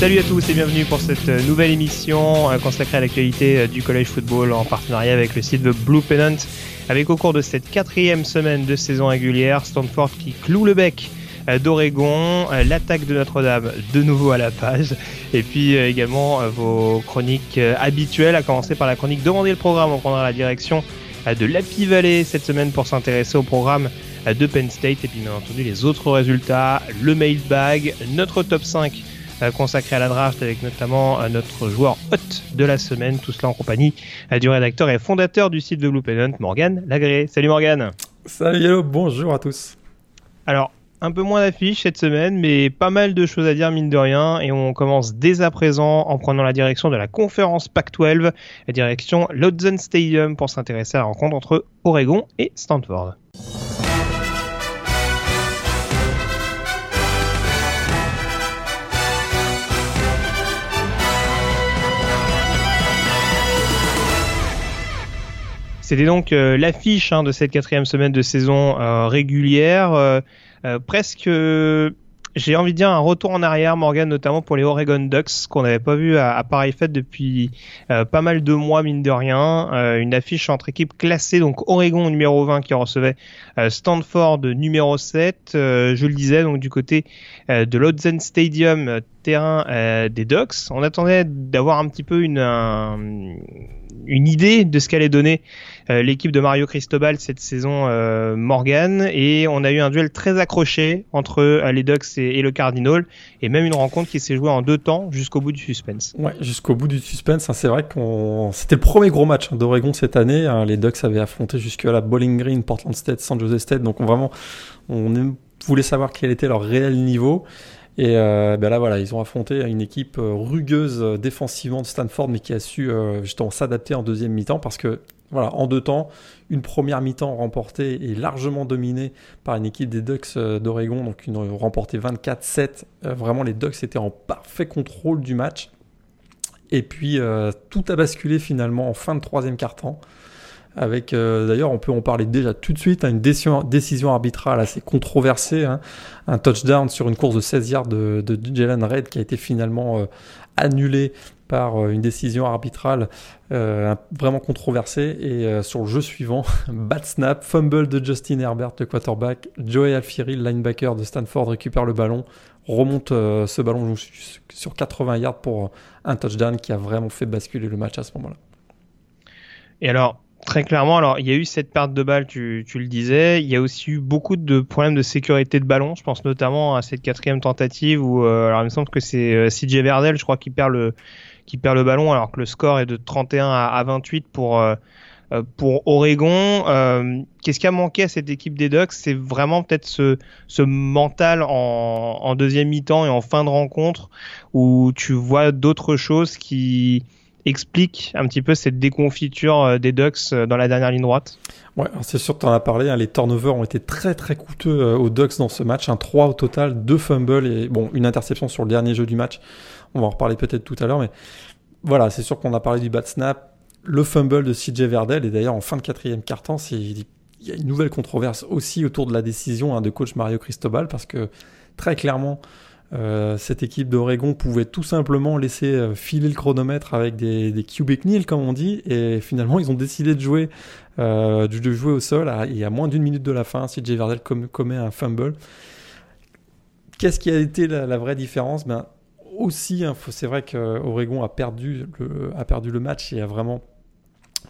Salut à tous et bienvenue pour cette euh, nouvelle émission euh, consacrée à l'actualité euh, du collège football en partenariat avec le site The Blue Pennant. Avec au cours de cette quatrième semaine de saison régulière, Stanford qui cloue le bec d'Oregon, l'attaque de Notre-Dame de nouveau à la page, et puis également vos chroniques habituelles, à commencer par la chronique Demandez le programme. On prendra la direction de l'Happy Valley cette semaine pour s'intéresser au programme de Penn State, et puis bien entendu les autres résultats, le mailbag, notre top 5 consacré à la draft avec notamment notre joueur hot de la semaine, tout cela en compagnie du rédacteur et fondateur du site de Blue Pennant, Morgan Lagré. Salut Morgan Salut hello, bonjour à tous Alors, un peu moins d'affiches cette semaine, mais pas mal de choses à dire mine de rien, et on commence dès à présent en prenant la direction de la conférence Pac-12, la direction Lodzen Stadium pour s'intéresser à la rencontre entre Oregon et Stanford. C'était donc euh, l'affiche hein, de cette quatrième semaine de saison euh, régulière. Euh, presque, j'ai envie de dire, un retour en arrière, Morgan, notamment pour les Oregon Ducks, qu'on n'avait pas vu à, à pareille fête depuis pas mal de mois, mine de rien. une affiche entre équipes classées, donc Oregon numéro 20 qui recevait Stanford numéro 7. je le disais, donc du côté de l'Odzen Stadium, terrain des Ducks. On attendait d'avoir un petit peu une... Un, une idée de ce qu'allait donner l'équipe de Mario Cristobal cette saison euh, Morgan. Et on a eu un duel très accroché entre euh, les Ducks et, le Cardinal. Et même une rencontre qui s'est jouée en deux temps jusqu'au bout du suspense. Ouais, jusqu'au bout du suspense, hein, c'est vrai qu'on c'était le premier gros match hein, d'Oregon cette année, hein, les Ducks avaient affronté jusque à la Bowling Green, Portland State, San Jose State. Donc on, vraiment on voulait savoir quel était leur réel niveau. Et euh, ben là, voilà, ils ont affronté une équipe rugueuse défensivement de Stanford, mais qui a su euh, justement s'adapter en deuxième mi-temps parce que, voilà, en deux temps, une première mi-temps remportée et largement dominée par une équipe des Ducks d'Oregon, donc ils ont remporté 24-7. Euh, vraiment, les Ducks étaient en parfait contrôle du match. Et puis, euh, tout a basculé finalement en fin de troisième quart-temps avec euh, d'ailleurs on peut en parler déjà tout de suite, hein, une décision, arbitrale assez controversée, hein, un touchdown sur une course de 16 yards de, de Jalen Red qui a été finalement euh, annulé par euh, une décision arbitrale euh, vraiment controversée et sur le jeu suivant, bad snap, fumble de Justin Herbert, le quarterback, Joey Alfieri, le linebacker de Stanford récupère le ballon, remonte ce ballon sur 80 yards pour un touchdown qui a vraiment fait basculer le match à ce moment-là. Et alors, Très clairement, alors il y a eu cette perte de balle, tu, tu, le disais. Il y a aussi eu beaucoup de problèmes de sécurité de ballon. Je pense notamment à cette quatrième tentative où, euh, alors il me semble que c'est euh, CJ Verdel, je crois, qui perd le qui perd le ballon alors que le score est de 31 à, à 28 pour euh, pour Oregon. Euh, Qu'est-ce qui a manqué à cette équipe des Ducks? C'est vraiment peut-être ce, ce mental en, en deuxième mi-temps et en fin de rencontre où tu vois d'autres choses qui explique un petit peu cette déconfiture des Ducks dans la dernière ligne droite. Ouais, c'est sûr, tu en as parlé, hein, les turnovers ont été très très coûteux euh, aux Ducks dans ce match, un 3 au total, 2 fumbles et bon, une interception sur le dernier jeu du match. On va en reparler peut-être tout à l'heure, mais voilà, c'est sûr qu'on a parlé du bad snap, le fumble de CJ Verdel, et d'ailleurs en fin de quatrième quart-temps, il y a une nouvelle controverse aussi autour de la décision hein, de coach Mario Cristobal, parce que très clairement, euh, cette équipe d'Oregon pouvait tout simplement laisser euh, filer le chronomètre avec des, des cubic kneel comme on dit et finalement ils ont décidé de jouer euh, de jouer au sol à, et à moins d'une minute de la fin. CJ Verdel com commet un fumble. Qu'est-ce qui a été la, vraie différence? Ben aussi hein, c'est vrai qu'Oregon a perdu le, a perdu le match et a vraiment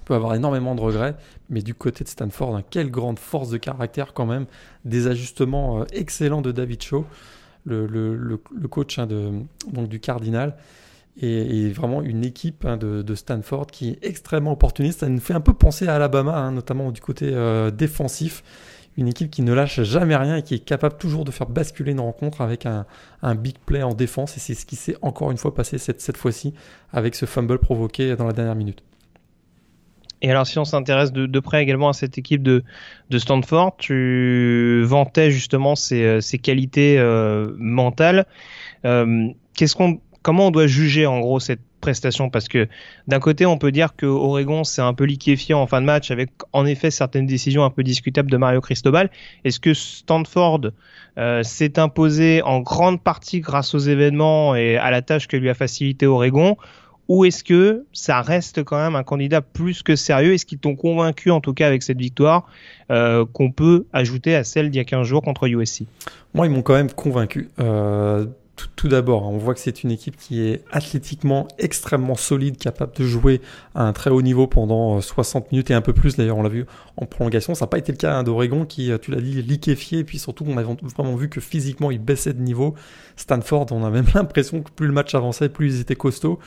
peut avoir énormément de regrets, mais du côté de Stanford, hein, quelle grande force de caractère quand même, des ajustements excellents de David Shaw, le, le, le, coach hein, de, donc du Cardinal, et, vraiment une équipe hein, de, de, Stanford qui est extrêmement opportuniste. Ça nous fait un peu penser à Alabama, hein, notamment du côté euh, défensif. une équipe qui ne lâche jamais rien et qui est capable toujours de faire basculer une rencontre avec un, big play en défense. Et c'est ce qui s'est encore une fois passé cette, cette fois-ci avec ce fumble provoqué dans la dernière minute. Et alors, si on s'intéresse de, près également à cette équipe de, de Stanford, tu vantais justement ses, euh, qualités euh, mentales. Euh, qu'est-ce qu'on, comment on doit juger en gros cette prestation? Parce que d'un côté, on peut dire que Oregon c'est un peu liquéfié en fin de match avec en effet certaines décisions un peu discutables de Mario Cristobal. Est-ce que Stanford s'est imposé en grande partie grâce aux événements et à la tâche que lui a facilité Oregon? Ou est-ce que ça reste quand même un candidat plus que sérieux? Est-ce qu'ils t'ont convaincu, en tout cas avec cette victoire, euh, qu'on peut ajouter à celle d'il y a 15 jours contre USC Moi, ils m'ont quand même convaincu. Euh, tout, d'abord, on voit que c'est une équipe qui est athlétiquement extrêmement solide, capable de jouer à un très haut niveau pendant 60 euh, minutes et un peu plus. D'ailleurs, on l'a vu en prolongation. Ça n'a pas été le cas hein, d'Oregon qui, tu l'as dit, liquéfié. Et puis surtout, on a vraiment vu que physiquement, il baissait de niveau. Stanford, on a même l'impression que plus le match avançait, plus ils étaient costauds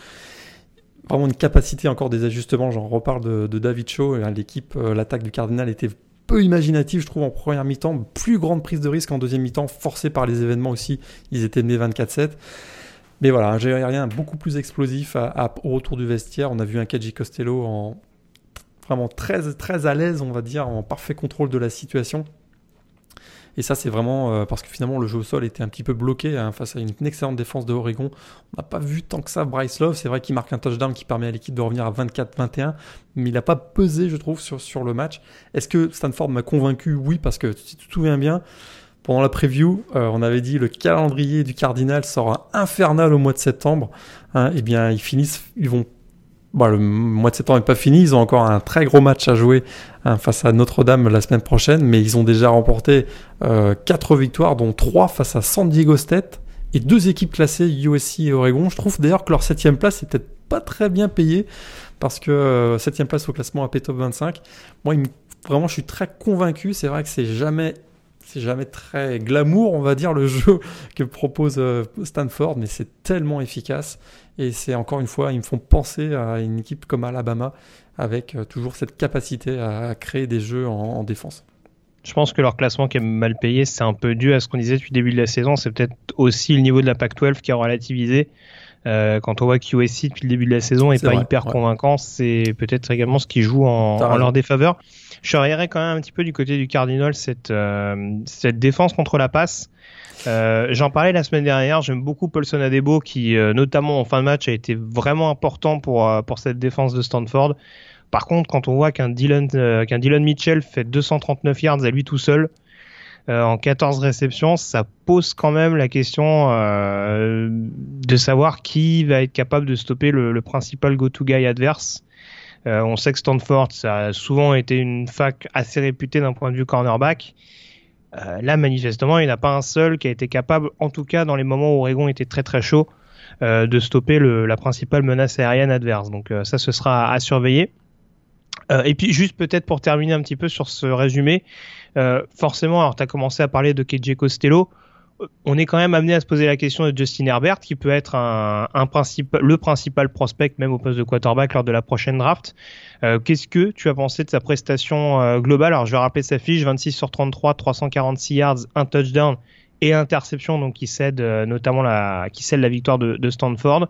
vraiment une capacité encore des ajustements. J'en reparle de, David Shaw. L'équipe, euh, l'attaque du Cardinal était peu imaginative, je trouve, en première mi-temps. Plus grande prise de risque en deuxième mi-temps, forcée par les événements aussi. Ils étaient menés 24-7. Mais voilà, un rien beaucoup plus explosif au retour du vestiaire. On a vu un Kaji Costello en vraiment très, très à l'aise, on va dire, en parfait contrôle de la situation. Et ça, c'est vraiment euh, parce que finalement, le jeu au sol était un petit peu bloqué hein, face à une excellente défense de Oregon. On n'a pas vu tant que ça Bryce Love. C'est vrai qu'il marque un touchdown qui permet à l'équipe de revenir à 24-21, mais il n'a pas pesé, je trouve, sur, sur le match. Est-ce que Stanford m'a convaincu? Oui, parce que si tu te bien, pendant la preview, euh, on avait dit le calendrier du Cardinal sera infernal au mois de septembre. Hein, eh bien, ils finissent, ils vont Bon, le mois de septembre n'est pas fini, ils ont encore un très gros match à jouer hein, face à Notre-Dame la semaine prochaine, mais ils ont déjà remporté euh, 4 victoires, dont 3 face à San Diego State et deux équipes classées USC et Oregon. Je trouve d'ailleurs que leur septième place est peut-être pas très bien payée parce que euh, septième place au classement AP Top 25. Moi, vraiment, je suis très convaincu. C'est vrai que c'est jamais c'est jamais très glamour, on va dire, le jeu que propose euh, Stanford, mais c'est tellement efficace. Et c'est encore une fois, ils me font penser à une équipe comme Alabama, avec euh, toujours cette capacité à, créer des jeux en, défense. Je pense que leur classement qui est mal payé, c'est un peu dû à ce qu'on disait depuis le début de la saison. C'est peut-être aussi le niveau de la PAC-12 qui a relativisé. Euh, quand on voit que USC depuis le début de la saison est, pas hyper convaincant, c'est peut-être également ce qui joue en, en leur défaveur. Je surveillerais quand même un petit peu du côté du Cardinal cette, euh, cette défense contre la passe. Euh, J'en parlais la semaine dernière. J'aime beaucoup Paulson Adebo qui, euh, notamment en fin de match, a été vraiment important pour, euh, pour cette défense de Stanford. Par contre, quand on voit qu'un Dylan, euh, qu'un Dylan Mitchell fait 239 yards à lui tout seul en 14 réceptions, ça pose quand même la question de savoir qui va être capable de stopper le, le principal go-to guy adverse. Euh, on sait que Stanford, ça a souvent été une fac assez réputée d'un point de vue cornerback. Euh, là, manifestement, il n'y en a pas un seul qui a été capable, en tout cas dans les moments où Oregon était très très chaud, euh, de stopper la principale menace aérienne adverse. Donc ça, ce sera à, surveiller. et puis juste peut-être pour terminer un petit peu sur ce résumé, forcément, alors tu as commencé à parler de KJ Costello on est quand même amené à se poser la question de Justin Herbert, qui peut être un, le principal prospect même au poste de quarterback lors de la prochaine draft. Euh, qu'est-ce que tu as pensé de sa prestation euh, globale? Alors je vais rappeler sa fiche 26 sur 33, 346 yards, un touchdown et interception, donc qui cède euh, notamment la, qui cède la victoire de Stanford.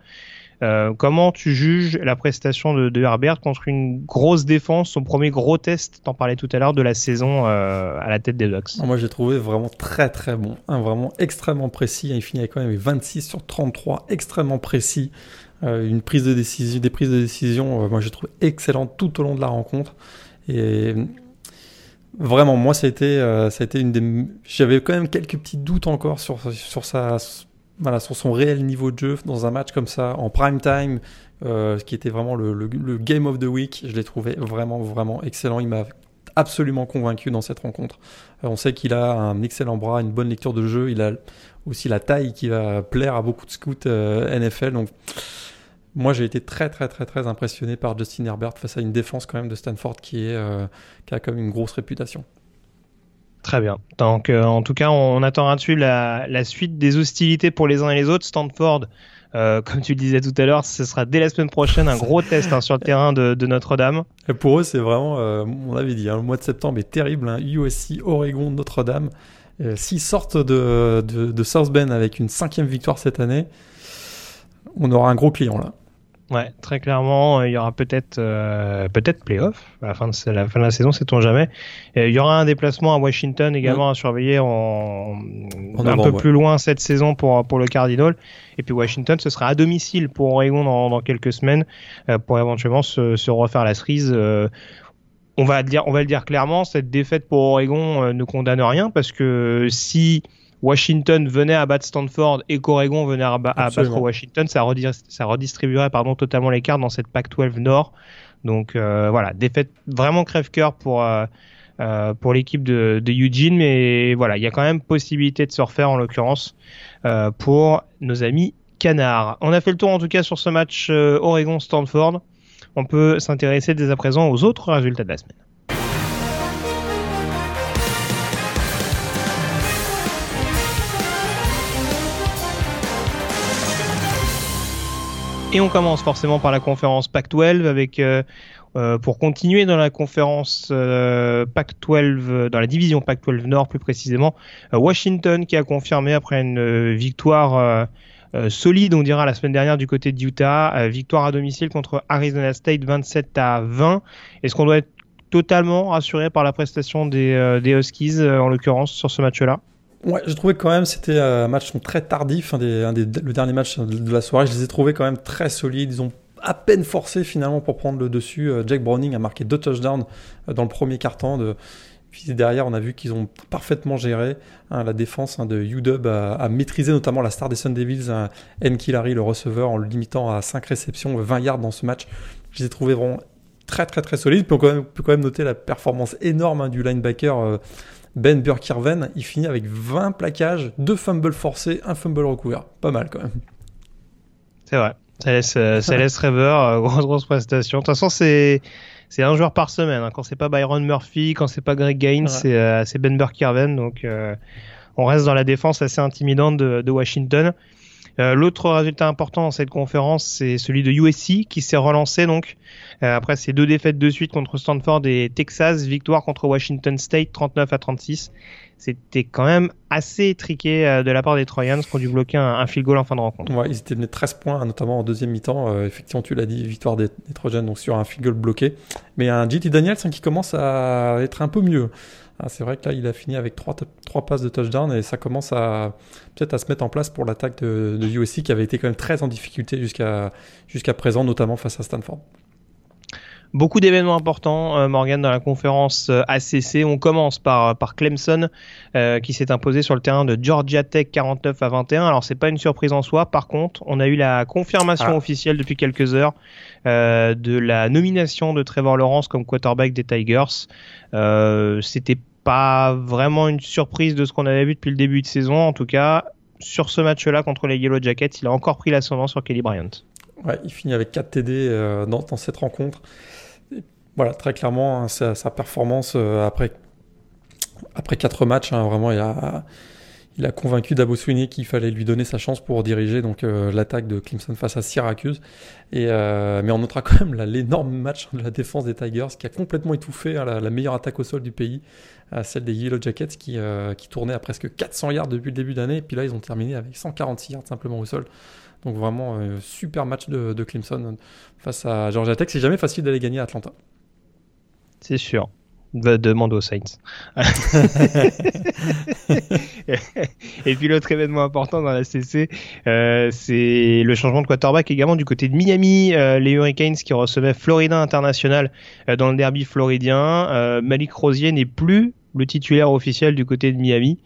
Euh, comment tu juges la prestation de, Herbert contre une grosse défense, son premier gros test, t'en parlais tout à l'heure, de la saison euh, à la tête des Ducks? Moi j'ai trouvé vraiment très très bon, vraiment extrêmement précis. Il finit quand même 26 sur 33, extrêmement précis. Euh, une prise de décision, des prises de décision, moi j'ai trouvé excellente tout au long de la rencontre. Et vraiment, moi ça a été, ça a été une des. J'avais quand même quelques petits doutes encore sur, sur sa voilà, sur son réel niveau de jeu dans un match comme ça, en prime time, euh, qui était vraiment le, le, game of the week. Je l'ai trouvé vraiment, vraiment excellent. Il m'a absolument convaincu dans cette rencontre. Euh, on sait qu'il a un excellent bras, une bonne lecture de jeu. Il a aussi la taille qui va plaire à beaucoup de scouts euh, NFL. Donc, moi, j'ai été très, très, très, très impressionné par Justin Herbert face à une défense quand même de Stanford qui, est, qui a quand même une grosse réputation. Très bien. Donc, en tout cas, on, attendra dessus la, la, suite des hostilités pour les uns et les autres. Stanford, euh, comme tu le disais tout à l'heure, ce sera dès la semaine prochaine un gros test hein, sur le terrain de, de Notre-Dame. Pour eux, c'est vraiment, euh, on avait dit, hein, le mois de septembre est terrible. Hein, USC, Oregon, Notre-Dame. Euh, S'ils sortent de, de, de South Bend avec une cinquième victoire cette année, on aura un gros client là. Ouais, très clairement, il y aura peut-être euh, peut-être playoff à la fin de la fin de la saison, sait-on jamais. il y aura un déplacement à Washington également à surveiller en, un peu plus loin cette saison pour pour le Cardinal. Et puis Washington, ce sera à domicile pour Oregon dans, dans quelques semaines euh, pour éventuellement se, se, refaire la cerise. Euh, on va dire on va le dire clairement, cette défaite pour Oregon euh, ne condamne rien parce que si Washington venait à battre Stanford et qu'Oregon venait à, battre Washington, ça, redistribuerait pardon, totalement les cartes dans cette Pac-12 Nord. Donc euh, voilà, défaite vraiment crève-cœur pour, euh, euh, pour l'équipe de, de, Eugene, mais voilà, il y a quand même possibilité de se refaire en l'occurrence pour nos amis canards. On a fait le tour en tout cas sur ce match Oregon-Stanford. On peut s'intéresser dès à présent aux autres résultats de la semaine. Et on commence forcément par la conférence Pac-12 avec euh, euh, pour continuer dans la conférence euh, Pac-12, dans la division Pac-12 Nord plus précisément, Washington qui a confirmé après une victoire solide, on dira la semaine dernière du côté de Utah, victoire à domicile contre Arizona State 27 à 20. Est-ce qu'on doit être totalement rassuré par la prestation des, des Huskies en l'occurrence sur ce match-là? Ouais, j'ai trouvé quand même c'était un match très tardif, le dernier match de la soirée. Je les ai trouvés quand même très solides. Ils ont à peine forcé finalement pour prendre le dessus. Euh, Jack Browning a marqué deux touchdowns euh, dans le premier quart-temps. Puis derrière, on a vu qu'ils ont parfaitement géré hein, la défense hein, de UW a, a, maîtrisé notamment la star des Sun Devils, hein, le receveur, en le limitant à 5 réceptions, 20 yards dans ce match. Je les ai trouvés vraiment très très très solides. On peut quand même, noter la performance énorme hein, du linebacker. Euh, ben Burkirven, il finit avec 20 plaquages, 2 fumbles forcés, un fumble recouvert. Pas mal quand même. C'est vrai. Ça laisse, euh, ça laisse rêveur, euh, grosse grosse prestation. De toute façon, c'est c'est un joueur par semaine. Hein. Quand c'est pas Byron Murphy, quand c'est pas Greg Gaines, euh, c'est Ben Burkirven. Donc on reste dans la défense assez intimidante de, de Washington. Euh, l'autre résultat important dans cette conférence, c'est celui de USC qui s'est relancé donc euh, après ces deux défaites de suite contre Stanford et Texas, victoire contre Washington State 39 à 36. C'était quand même assez étriqué euh, de la part des Trojans qui ont dû bloquer un, field goal en fin de rencontre. Ils étaient menés 13 points, notamment en deuxième mi-temps. effectivement, tu l'as dit, victoire des, des Trojans donc sur un field goal bloqué. Mais un JT Daniels hein, qui commence à être un peu mieux. Ah, c'est vrai que là, il a fini avec trois, passes de touchdown et ça commence à peut-être à se mettre en place pour l'attaque de, de USC qui avait été quand même très en difficulté jusqu'à présent, notamment face à Stanford. Beaucoup d'événements importants, euh, Morgan, dans la conférence euh, ACC. On commence par, par Clemson, euh, qui s'est imposé sur le terrain de Georgia Tech 49 à 21. Alors, c'est pas une surprise en soi. Par contre, on a eu la confirmation ah. officielle depuis quelques heures de la nomination de Trevor Lawrence comme quarterback des Tigers. C'était pas vraiment une surprise de ce qu'on avait vu depuis le début de saison. En tout cas, sur ce match-là contre les Yellow Jackets, il a encore pris l'ascendant sur Kelly Bryant. Ouais, il finit avec 4 TD dans, dans, cette rencontre voilà, très clairement, hein, sa, performance euh, après, après 4 matchs, hein, vraiment, il a, il a convaincu qu'il fallait lui donner sa chance pour diriger donc euh, l'attaque de Clemson face à Syracuse. Et, euh, mais on notera quand même l'énorme match de la défense des Tigers qui a complètement étouffé hein, la, meilleure attaque au sol du pays, celle des Yellow Jackets qui, qui tournait à presque 400 yards depuis le début d'année. Et puis là, ils ont terminé avec 146 yards simplement au sol. Donc vraiment, super match de, de Clemson face à Georgia Tech. C'est jamais facile d'aller gagner à Atlanta. C'est sûr. Demande aux Saints. et puis l'autre événement important dans la CC, euh, c'est le changement de quarterback également du côté de Miami. Euh, les Hurricanes qui recevaient Florida International euh, dans le derby floridien. Malik Rosier n'est plus le titulaire officiel du côté de Miami,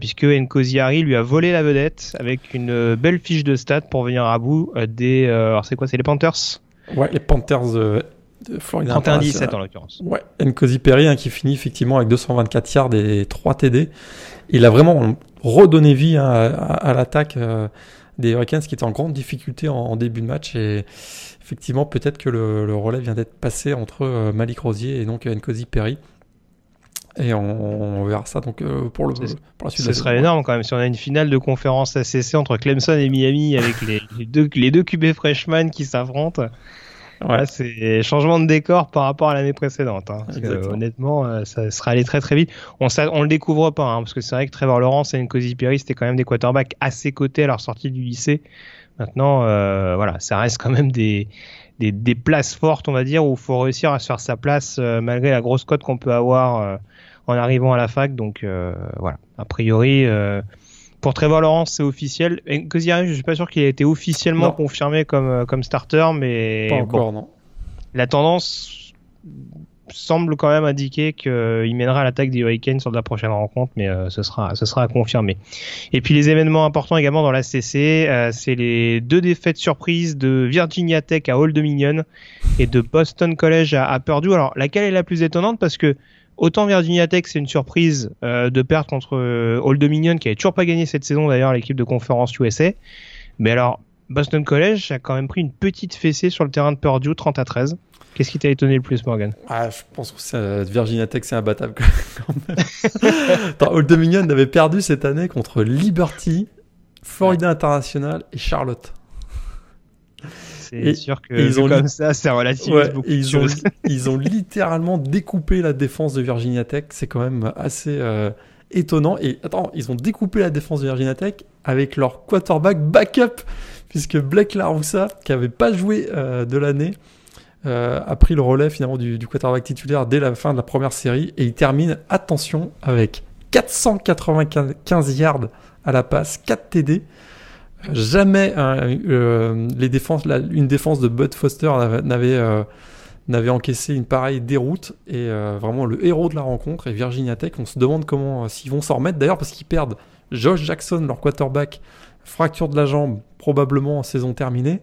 puisque Nkosi lui a volé la vedette avec une belle fiche de stats pour venir à bout des. alors c'est quoi C'est les Panthers? Ouais, les Panthers 31-17 en l'occurrence. Ouais, Nkosi Perry hein, qui finit effectivement avec 224 yards et 3 TD. Il a vraiment redonné vie hein, à, l'attaque euh, des Hurricanes qui était en grande difficulté en, début de match et effectivement peut-être que le, relais vient d'être passé entre euh, Malik Rosier et donc Nkosi Perry. Et on, verra ça donc euh, pour, le, pour la suite. Ce serait énorme quand même si on a une finale de conférence ACC entre Clemson et Miami avec les, deux, les deux QB freshman qui s'affrontent. Ouais. c'est changement de décor par rapport à l'année précédente. Hein, honnêtement, euh, ça sera allé très très vite. On, on le découvre pas, hein, parce que c'est vrai que Trevor Lawrence et Nkosi Perry, c'était quand même des quarterbacks à ses côtés à leur sortie du lycée. Maintenant, euh, voilà, ça reste quand même des, des, des, places fortes, on va dire, où il faut réussir à se faire sa place euh, malgré la grosse cote qu'on peut avoir euh, en arrivant à la fac. Donc voilà, a priori, pour Trevor Lawrence, c'est officiel. Et je suis pas sûr qu'il ait été officiellement confirmé comme, comme starter, mais pas encore, non. La tendance semble quand même indiquer qu'il mènera l'attaque des Hurricanes sur la prochaine rencontre, mais euh, ce sera ce sera à confirmer. Et puis les événements importants également dans la CC, euh, c'est les deux défaites surprises de Virginia Tech à Old Dominion et de Boston College à, à, Purdue. Alors laquelle est la plus étonnante? Parce que autant Virginia Tech c'est une surprise euh, de perdre contre Old Dominion qui avait toujours pas gagné cette saison d'ailleurs l'équipe de conférence USA, mais alors Boston College a quand même pris une petite fessée sur le terrain de Purdue 30 à 13. Qu'est-ce qui t'a étonné le plus, Morgan? Ah, Je pense que Virginia Tech, c'est imbattable quand même. Old Dominion avait perdu cette année contre Liberty, Florida International et Charlotte. C'est sûr que ils ont comme ça, c'est relatif. beaucoup ils, ont, ils ont littéralement découpé la défense de Virginia Tech. C'est quand même assez euh, étonnant. Et attends, ils ont découpé la défense de Virginia Tech avec leur quarterback backup, puisque Blake Laroussa, qui n'avait pas joué euh, de l'année, euh, a pris le relais finalement du, du, quarterback titulaire dès la fin de la première série et il termine, attention, avec 495 yards à la passe, 4 TD. Jamais euh, défenses, une défense de Bud Foster n'avait euh, encaissé une pareille déroute et vraiment le héros de la rencontre est Virginia Tech. On se demande comment s'ils vont s'en remettre d'ailleurs parce qu'ils perdent Josh Jackson, leur quarterback, fracture de la jambe probablement en saison terminée.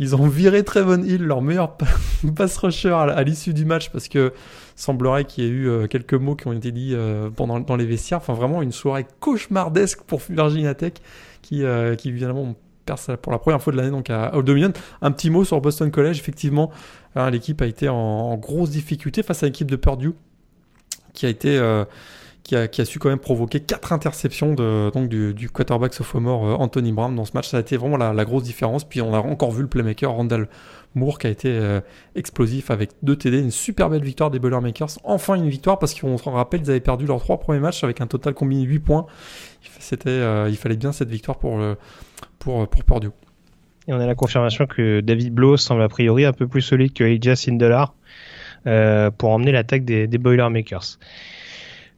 Ils ont viré Trevon Hill, leur meilleur pass rusher à l'issue du match parce que semblerait qu'il y ait eu euh, quelques mots qui ont été dit euh, pendant dans les vestiaires. Enfin, vraiment une soirée cauchemardesque pour Virginia Tech qui, euh, qui pour la première fois de l'année donc à Old Dominion. Un petit mot sur Boston College. Effectivement, hein, l'équipe a été en, grosse difficulté face à l'équipe de Purdue qui a été qui a, su quand même provoquer quatre interceptions donc du, quarterback sophomore euh, Anthony Brown dans ce match. Ça a été vraiment la, grosse différence. Puis on a encore vu le playmaker Randall Moore qui a été euh, explosif avec deux TD. Une super belle victoire des Boilermakers. Enfin une victoire parce qu'on se rappelle, ils avaient perdu leurs trois premiers matchs avec un total combiné 8 points. C'était, euh, il fallait bien cette victoire pour, pour, pour Purdue. Et on a la confirmation que David Blow semble a priori un peu plus solide que Elijah Sindelar pour emmener l'attaque des, des Boilermakers.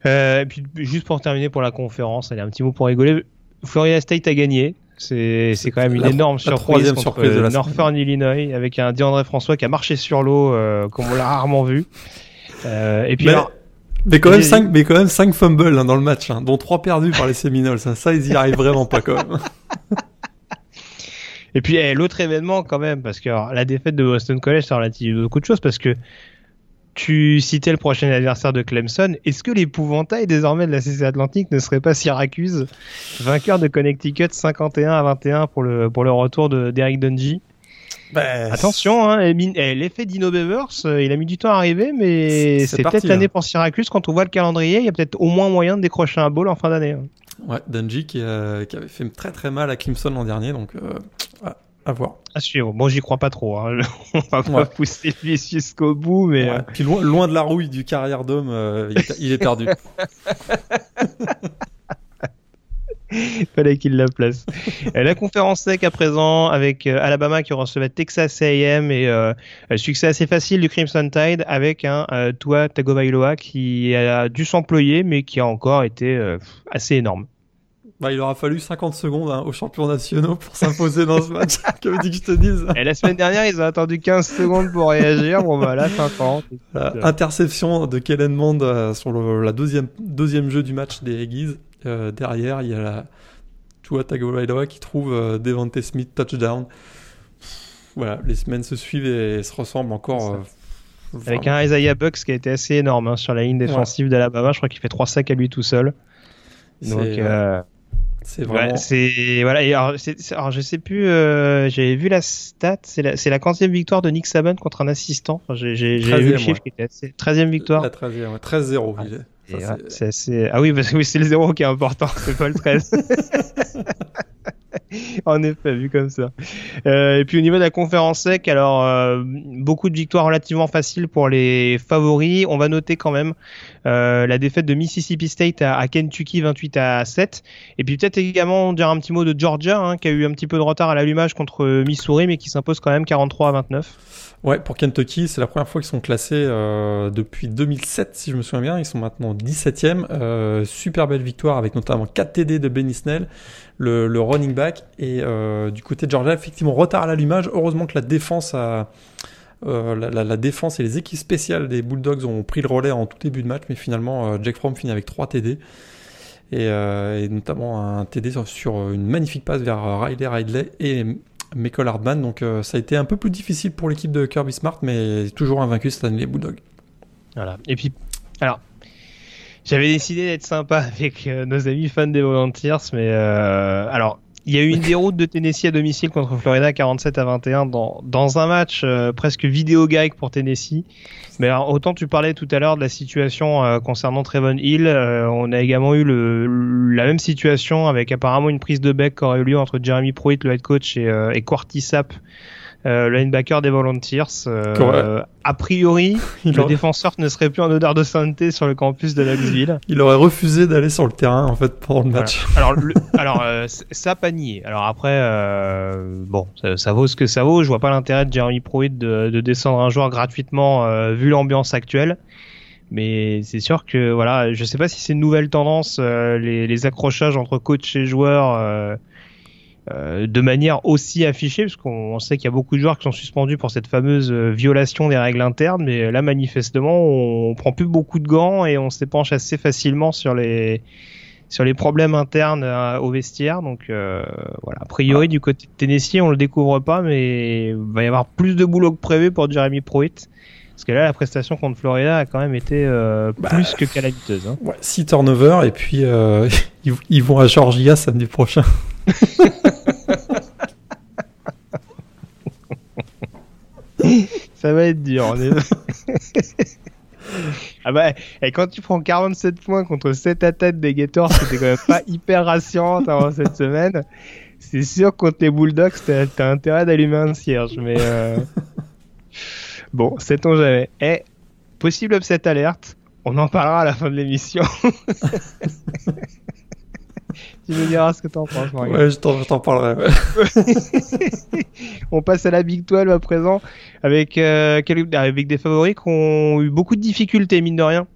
Euh, et puis juste pour terminer pour la conférence, allez un petit mot pour rigoler. Florida State a gagné. C'est quand même une énorme surprise contre surprise de Northern Illinois avec un DeAndre François qui a marché sur l'eau euh, comme on l'a rarement vu. Euh, et puis mais, mais quand même 5 mais quand même cinq fumbles hein, dans le match, hein, dont 3 perdus par les Seminoles. Ça, ça ils y arrivent vraiment pas quand même. Et puis eh, l'autre événement quand même, parce que alors, la défaite de Boston College, ça relativise beaucoup de choses, parce que tu citais le prochain adversaire de Clemson. Est-ce que l'épouvantail désormais de la CC Atlantique ne serait pas Syracuse, vainqueur de Connecticut 51 à 21 pour le, pour le retour de Derek Dungy ben, Attention, hein, eh, l'effet Dino Beavers, euh, il a mis du temps à arriver, mais c'est peut-être l'année pour Syracuse. Quand on voit le calendrier, il y a peut-être au moins moyen de décrocher un ball en fin d'année. Hein. Ouais, Dungy qui, euh, qui, avait fait très très mal à Clemson l'an dernier, donc euh, à voir. À suivre. Bon, j'y crois pas trop. Hein. On va pas pousser le jusqu'au bout, mais. Euh. Puis loin, loin, de la rouille du carrière d'homme, euh, il, est perdu. Fallait qu'il la place. Euh, la conférence sec à présent avec Alabama qui recevait Texas A&M et euh, succès assez facile du Crimson Tide avec un Tua Tagovailoa qui a dû s'employer mais qui a encore été assez énorme. Bah, il aura fallu 50 secondes hein, aux champions nationaux pour s'imposer dans ce match. que veux-tu que je te dise? Et la semaine dernière, ils ont attendu 15 secondes pour réagir. Bon, bah là, 50. interception de Kellen Mond euh, sur le la deuxième, deuxième jeu du match des Aggies. Euh, derrière, il y a la Tua Tagovailoa qui trouve euh, Devante Smith touchdown. Voilà, les semaines se suivent et se ressemblent encore. Euh, Avec un Isaiah Bucks qui a été assez énorme hein, sur la ligne défensive d'Alabama. Je crois qu'il fait 3 sacs à lui tout seul. Donc, euh, c'est vraiment. c'est voilà. Et alors, alors, je sais plus. Euh, J'avais vu la stat. C'est la, la quantième victoire de Nick Saban contre un assistant. Enfin, j'ai, vu le chiffre qui était assez. 13e victoire. La 13e, 13-0. c'est assez... Ah oui, parce que c'est le 0 qui est important, c'est pas le 13. en effet, vu comme ça. Euh, et puis au niveau de la conférence sec, alors euh, beaucoup de victoires relativement faciles pour les favoris. On va noter quand même la défaite de Mississippi State à, Kentucky 28 à 7. Et puis peut-être également dire un petit mot de Georgia, hein, qui a eu un petit peu de retard à l'allumage contre Missouri, mais qui s'impose quand même 43 à 29. Ouais, pour Kentucky, c'est la première fois qu'ils sont classés euh, depuis 2007, si je me souviens bien. Ils sont maintenant 17e. Euh, super belle victoire avec notamment 4 TD de Benny Snell, le, running back. Et euh, du côté de Georgia, effectivement, retard à l'allumage. Heureusement que la défense a. Euh, la, défense et les équipes spéciales des Bulldogs ont pris le relais en tout début de match, mais finalement, euh, Jack Fromm finit avec 3 TD. Et, et, notamment un TD sur, une magnifique passe vers Riley Ridley et Michael Hardman. Donc euh, ça a été un peu plus difficile pour l'équipe de Kirby Smart, mais toujours invaincu cette année les Bulldogs. Voilà. Et puis, alors, j'avais décidé d'être sympa avec euh, nos amis fans des Volunteers, mais euh, alors il y a eu une déroute de Tennessee à domicile contre Florida 47 à 21 dans, dans un match euh, presque vidéo gag pour Tennessee. Mais alors, autant tu parlais tout à l'heure de la situation euh, concernant Trevon Hill, euh, on a également eu le, la même situation avec apparemment une prise de bec qui aurait eu lieu entre Jeremy Pruitt, le head coach, et, et Quarty Sapp, euh, le linebacker des Volunteers. Euh, a priori, le défenseur ne serait plus en odeur de sainteté sur le campus de Knoxville. Il aurait refusé d'aller sur le terrain en fait pendant le match. Alors, alors euh, ça pas nié. Alors après, bon, ça, vaut ce que ça vaut. Je vois pas l'intérêt de Jeremy Pruitt de, de, descendre un joueur gratuitement vu l'ambiance actuelle. Mais c'est sûr que voilà, je sais pas si c'est une nouvelle tendance, les, les, accrochages entre coach et joueur euh, de manière aussi affichée, parce qu'on sait qu'il y a beaucoup de joueurs qui sont suspendus pour cette fameuse euh, violation des règles internes, mais là manifestement on, prend plus beaucoup de gants et on s'épanche assez facilement sur les sur les problèmes internes euh, au vestiaire. Donc voilà, a priori du côté de Tennessee on le découvre pas, mais il va y avoir plus de boulot que prévu pour Jeremy Pruitt. Parce que là, la prestation contre Florida a quand même été bah, plus que calamiteuse. Hein. Ouais, 6 turnovers et puis ils, vont à Georgia samedi prochain. Ça va être dur. ah bah, et quand tu prends 47 points contre 7 attaques des Gators, c'était quand même pas hyper rassurant avant cette semaine. C'est sûr contre les Bulldogs, t'as intérêt d'allumer un cierge, mais euh... bon, sait-on jamais. Et possible upset alerte. On en parlera à la fin de l'émission. Tu me diras ce que t'en penses, Morgan. Ouais, je t'en parlerai. on passe à la Big 12 à présent avec, euh, avec des favoris qui ont eu beaucoup de difficultés, mine de rien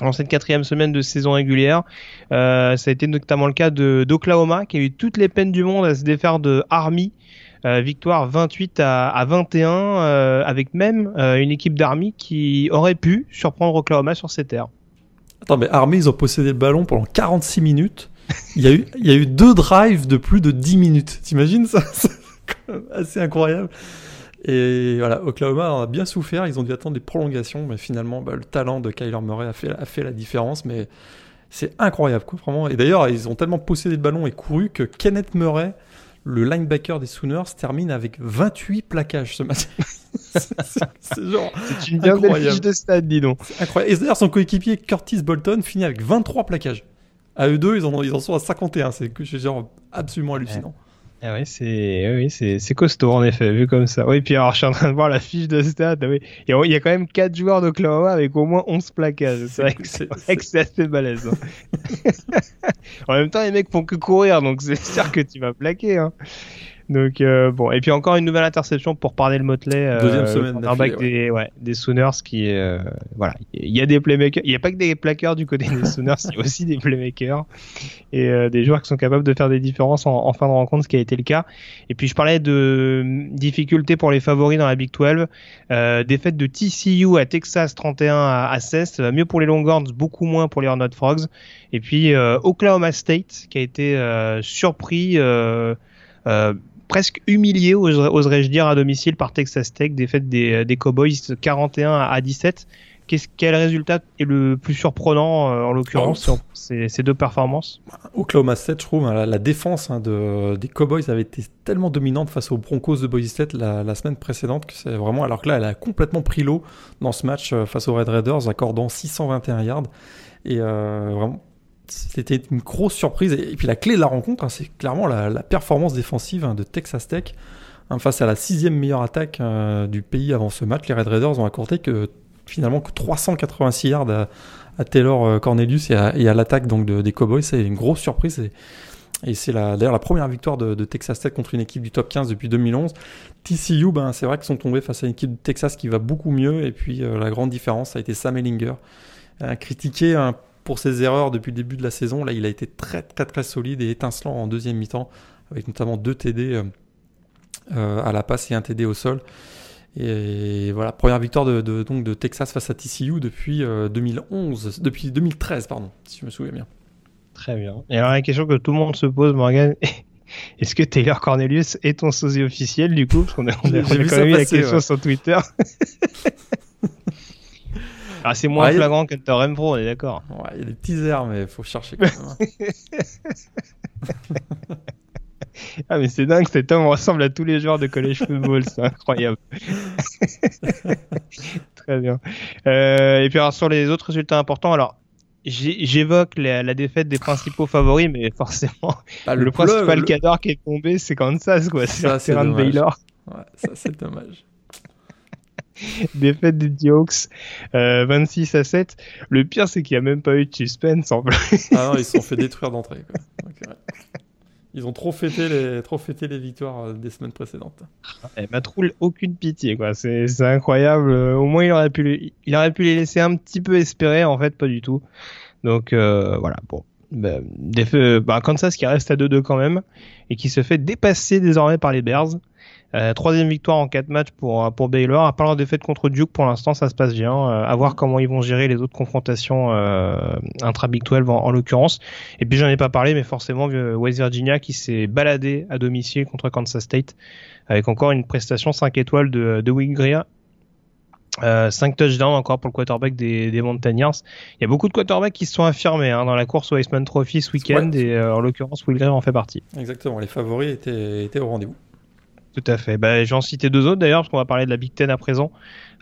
en cette quatrième semaine de saison régulière. Euh, ça a été notamment le cas de d'Oklahoma qui a eu toutes les peines du monde à se défaire de Army. Euh, victoire 28 à, à 21 euh, avec même euh, une équipe d'Army qui aurait pu surprendre Oklahoma sur ses terres. Attends mais Army ils ont possédé le ballon pendant 46 minutes il y, a eu, il y a eu deux drives de plus de 10 minutes. T'imagines ça? C'est assez incroyable. Et voilà, Oklahoma a bien souffert. Ils ont dû attendre des prolongations, mais finalement, bah, le talent de Kyler Murray a fait, a fait la différence. Mais c'est incroyable, quoi, vraiment. Et d'ailleurs, ils ont tellement possédé le ballon et couru que Kenneth Murray, le linebacker des Sooners, termine avec 28 plaquages ce match. c'est genre. C'est une bien belle fiche de stade, dis donc. Incroyable. Et d'ailleurs, son coéquipier Curtis Bolton finit avec 23 plaquages. À eux deux, ils en, ils en sont à 51. C'est genre absolument hallucinant. Ah oui, c'est oui, c'est costaud en effet, vu comme ça. Oui, puis alors je suis en train de voir la fiche de stats. Oui. Il y a quand même 4 joueurs d'Oklahoma avec au moins 11 plaquages. C'est vrai que c'est assez balèze. Hein. en même temps, les mecs font que courir, donc c'est sûr que tu vas plaquer. Hein. Donc euh, bon, et puis encore une nouvelle interception pour parler le Motley. Euh, Deuxième semaine back des, ouais, des Sooners qui euh, voilà, il y a des playmakers, il n'y a pas que des plaqueurs du côté des Sooners, il y a aussi des playmakers et euh, des joueurs qui sont capables de faire des différences en, en, fin de rencontre, ce qui a été le cas. Et puis je parlais de difficultés pour les favoris dans la Big 12, euh, défaite de TCU à Texas 31 à, à 16, mieux pour les Longhorns, beaucoup moins pour les Horned Frogs. Et puis Oklahoma State qui a été surpris. Euh, presque humilié, oserais-je dire, à domicile par Texas Tech, défaite des, des Cowboys 41 à 17. Qu'est-ce, quel résultat est le plus surprenant euh, en l'occurrence sur ces, ces, deux performances? Oklahoma State, je trouve, hein, la, défense hein, de, des Cowboys avait été tellement dominante face aux Broncos de Boise State la, la, semaine précédente que c'est vraiment. Alors que là, elle a complètement pris l'eau dans ce match euh, face aux Red Raiders, accordant 621 yards. Et vraiment, c'était une grosse surprise. Et, puis la clé de la rencontre, hein, c'est clairement la, performance défensive hein, de Texas Tech. Hein, face à la sixième meilleure attaque du pays avant ce match, les Red Raiders ont accordé que finalement que 386 yards à, Taylor Cornelius et à, l'attaque donc des Cowboys. C'est une grosse surprise. Et, c'est d'ailleurs la première victoire de, Texas Tech contre une équipe du top 15 depuis 2011. TCU, ben, c'est vrai qu'ils sont tombés face à une équipe de Texas qui va beaucoup mieux. Et puis euh, la grande différence, ça a été Sam Ellinger. Euh, critiqué hein, pour ses erreurs depuis le début de la saison. Là, il a été très très très solide et étincelant en deuxième mi-temps, avec notamment deux TD euh, à la passe et un TD au sol. Et voilà, première victoire de, donc de Texas face à TCU depuis 2011, depuis 2013, pardon, si je me souviens bien. Très bien. Et alors la question que tout le monde se pose, Morgan, est-ce que Taylor Cornelius est ton sosie officiel du coup? Parce qu'on a, on a, quand même eu la question sur Twitter. ah, c'est moins flagrant que Hunter Pro, on est d'accord. Ouais, il y a des petits airs, mais il faut chercher quand même. Hein. ah mais c'est dingue, cet homme ressemble à tous les joueurs de college football, c'est incroyable. Très bien. Euh, et puis alors sur les autres résultats importants, alors j'évoque la, défaite des principaux favoris, mais forcément, bah, le, principal cadre qui est tombé, c'est Kansas, quoi. C'est un terrain de Baylor. Ouais, ça, c'est dommage. Défaite des Diox, 26 à 7. Le pire, c'est qu'il n'y a même pas eu de suspense en plus. ah non, ils se sont fait détruire d'entrée. Ils ont trop fêté les, trop fêté les victoires euh, des semaines précédentes. Et eh, trouve aucune pitié, quoi. C'est, incroyable. Au moins, il aurait, pu, il aurait pu les laisser un petit peu espérer, en fait, pas du tout. Donc, euh, voilà, bon. Ben, bah, Kansas qui reste à 2-2 quand même, et qui se fait dépasser désormais par les Bears. Euh, troisième victoire en quatre matchs pour pour Baylor. À part leur défaite contre Duke, pour l'instant, ça se passe bien. Euh, à voir comment ils vont gérer les autres confrontations euh, intra Big 12 en, l'occurrence. Et puis j'en ai pas parlé, mais forcément West Virginia qui s'est baladé à domicile contre Kansas State avec encore une prestation 5 étoiles de, de Will Greer. Euh, 5 touchdowns encore pour le quarterback des, des Montagnards. Il y a beaucoup de quarterbacks qui se sont affirmés hein, dans la course au Iceman Trophy ce week-end et en l'occurrence Will Greer en fait partie. Exactement, les favoris étaient, étaient au rendez-vous. Tout à fait. Bah, J'en citais deux autres d'ailleurs, parce qu'on va parler de la Big Ten à présent,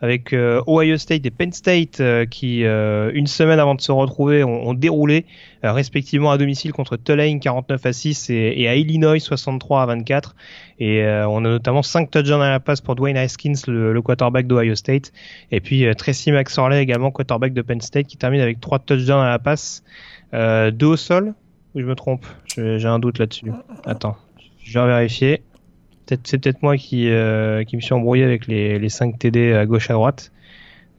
avec euh, Ohio State et Penn State euh, qui, euh, une semaine avant de se retrouver, ont, déroulé respectivement à domicile contre Tulane 49 à 6 et, à Illinois 63 à 24. Et on a notamment 5 touchdowns à la passe pour Dwayne Haskins, le, quarterback d'Ohio State. Et puis Tracy McSorley également, quarterback de Penn State, qui termine avec 3 touchdowns à la passe. deux au sol, ou je me trompe? J'ai un doute là-dessus. Attends, je vais vérifier c'est peut-être moi qui, euh, qui me suis embrouillé avec les, les 5 TD à gauche à droite.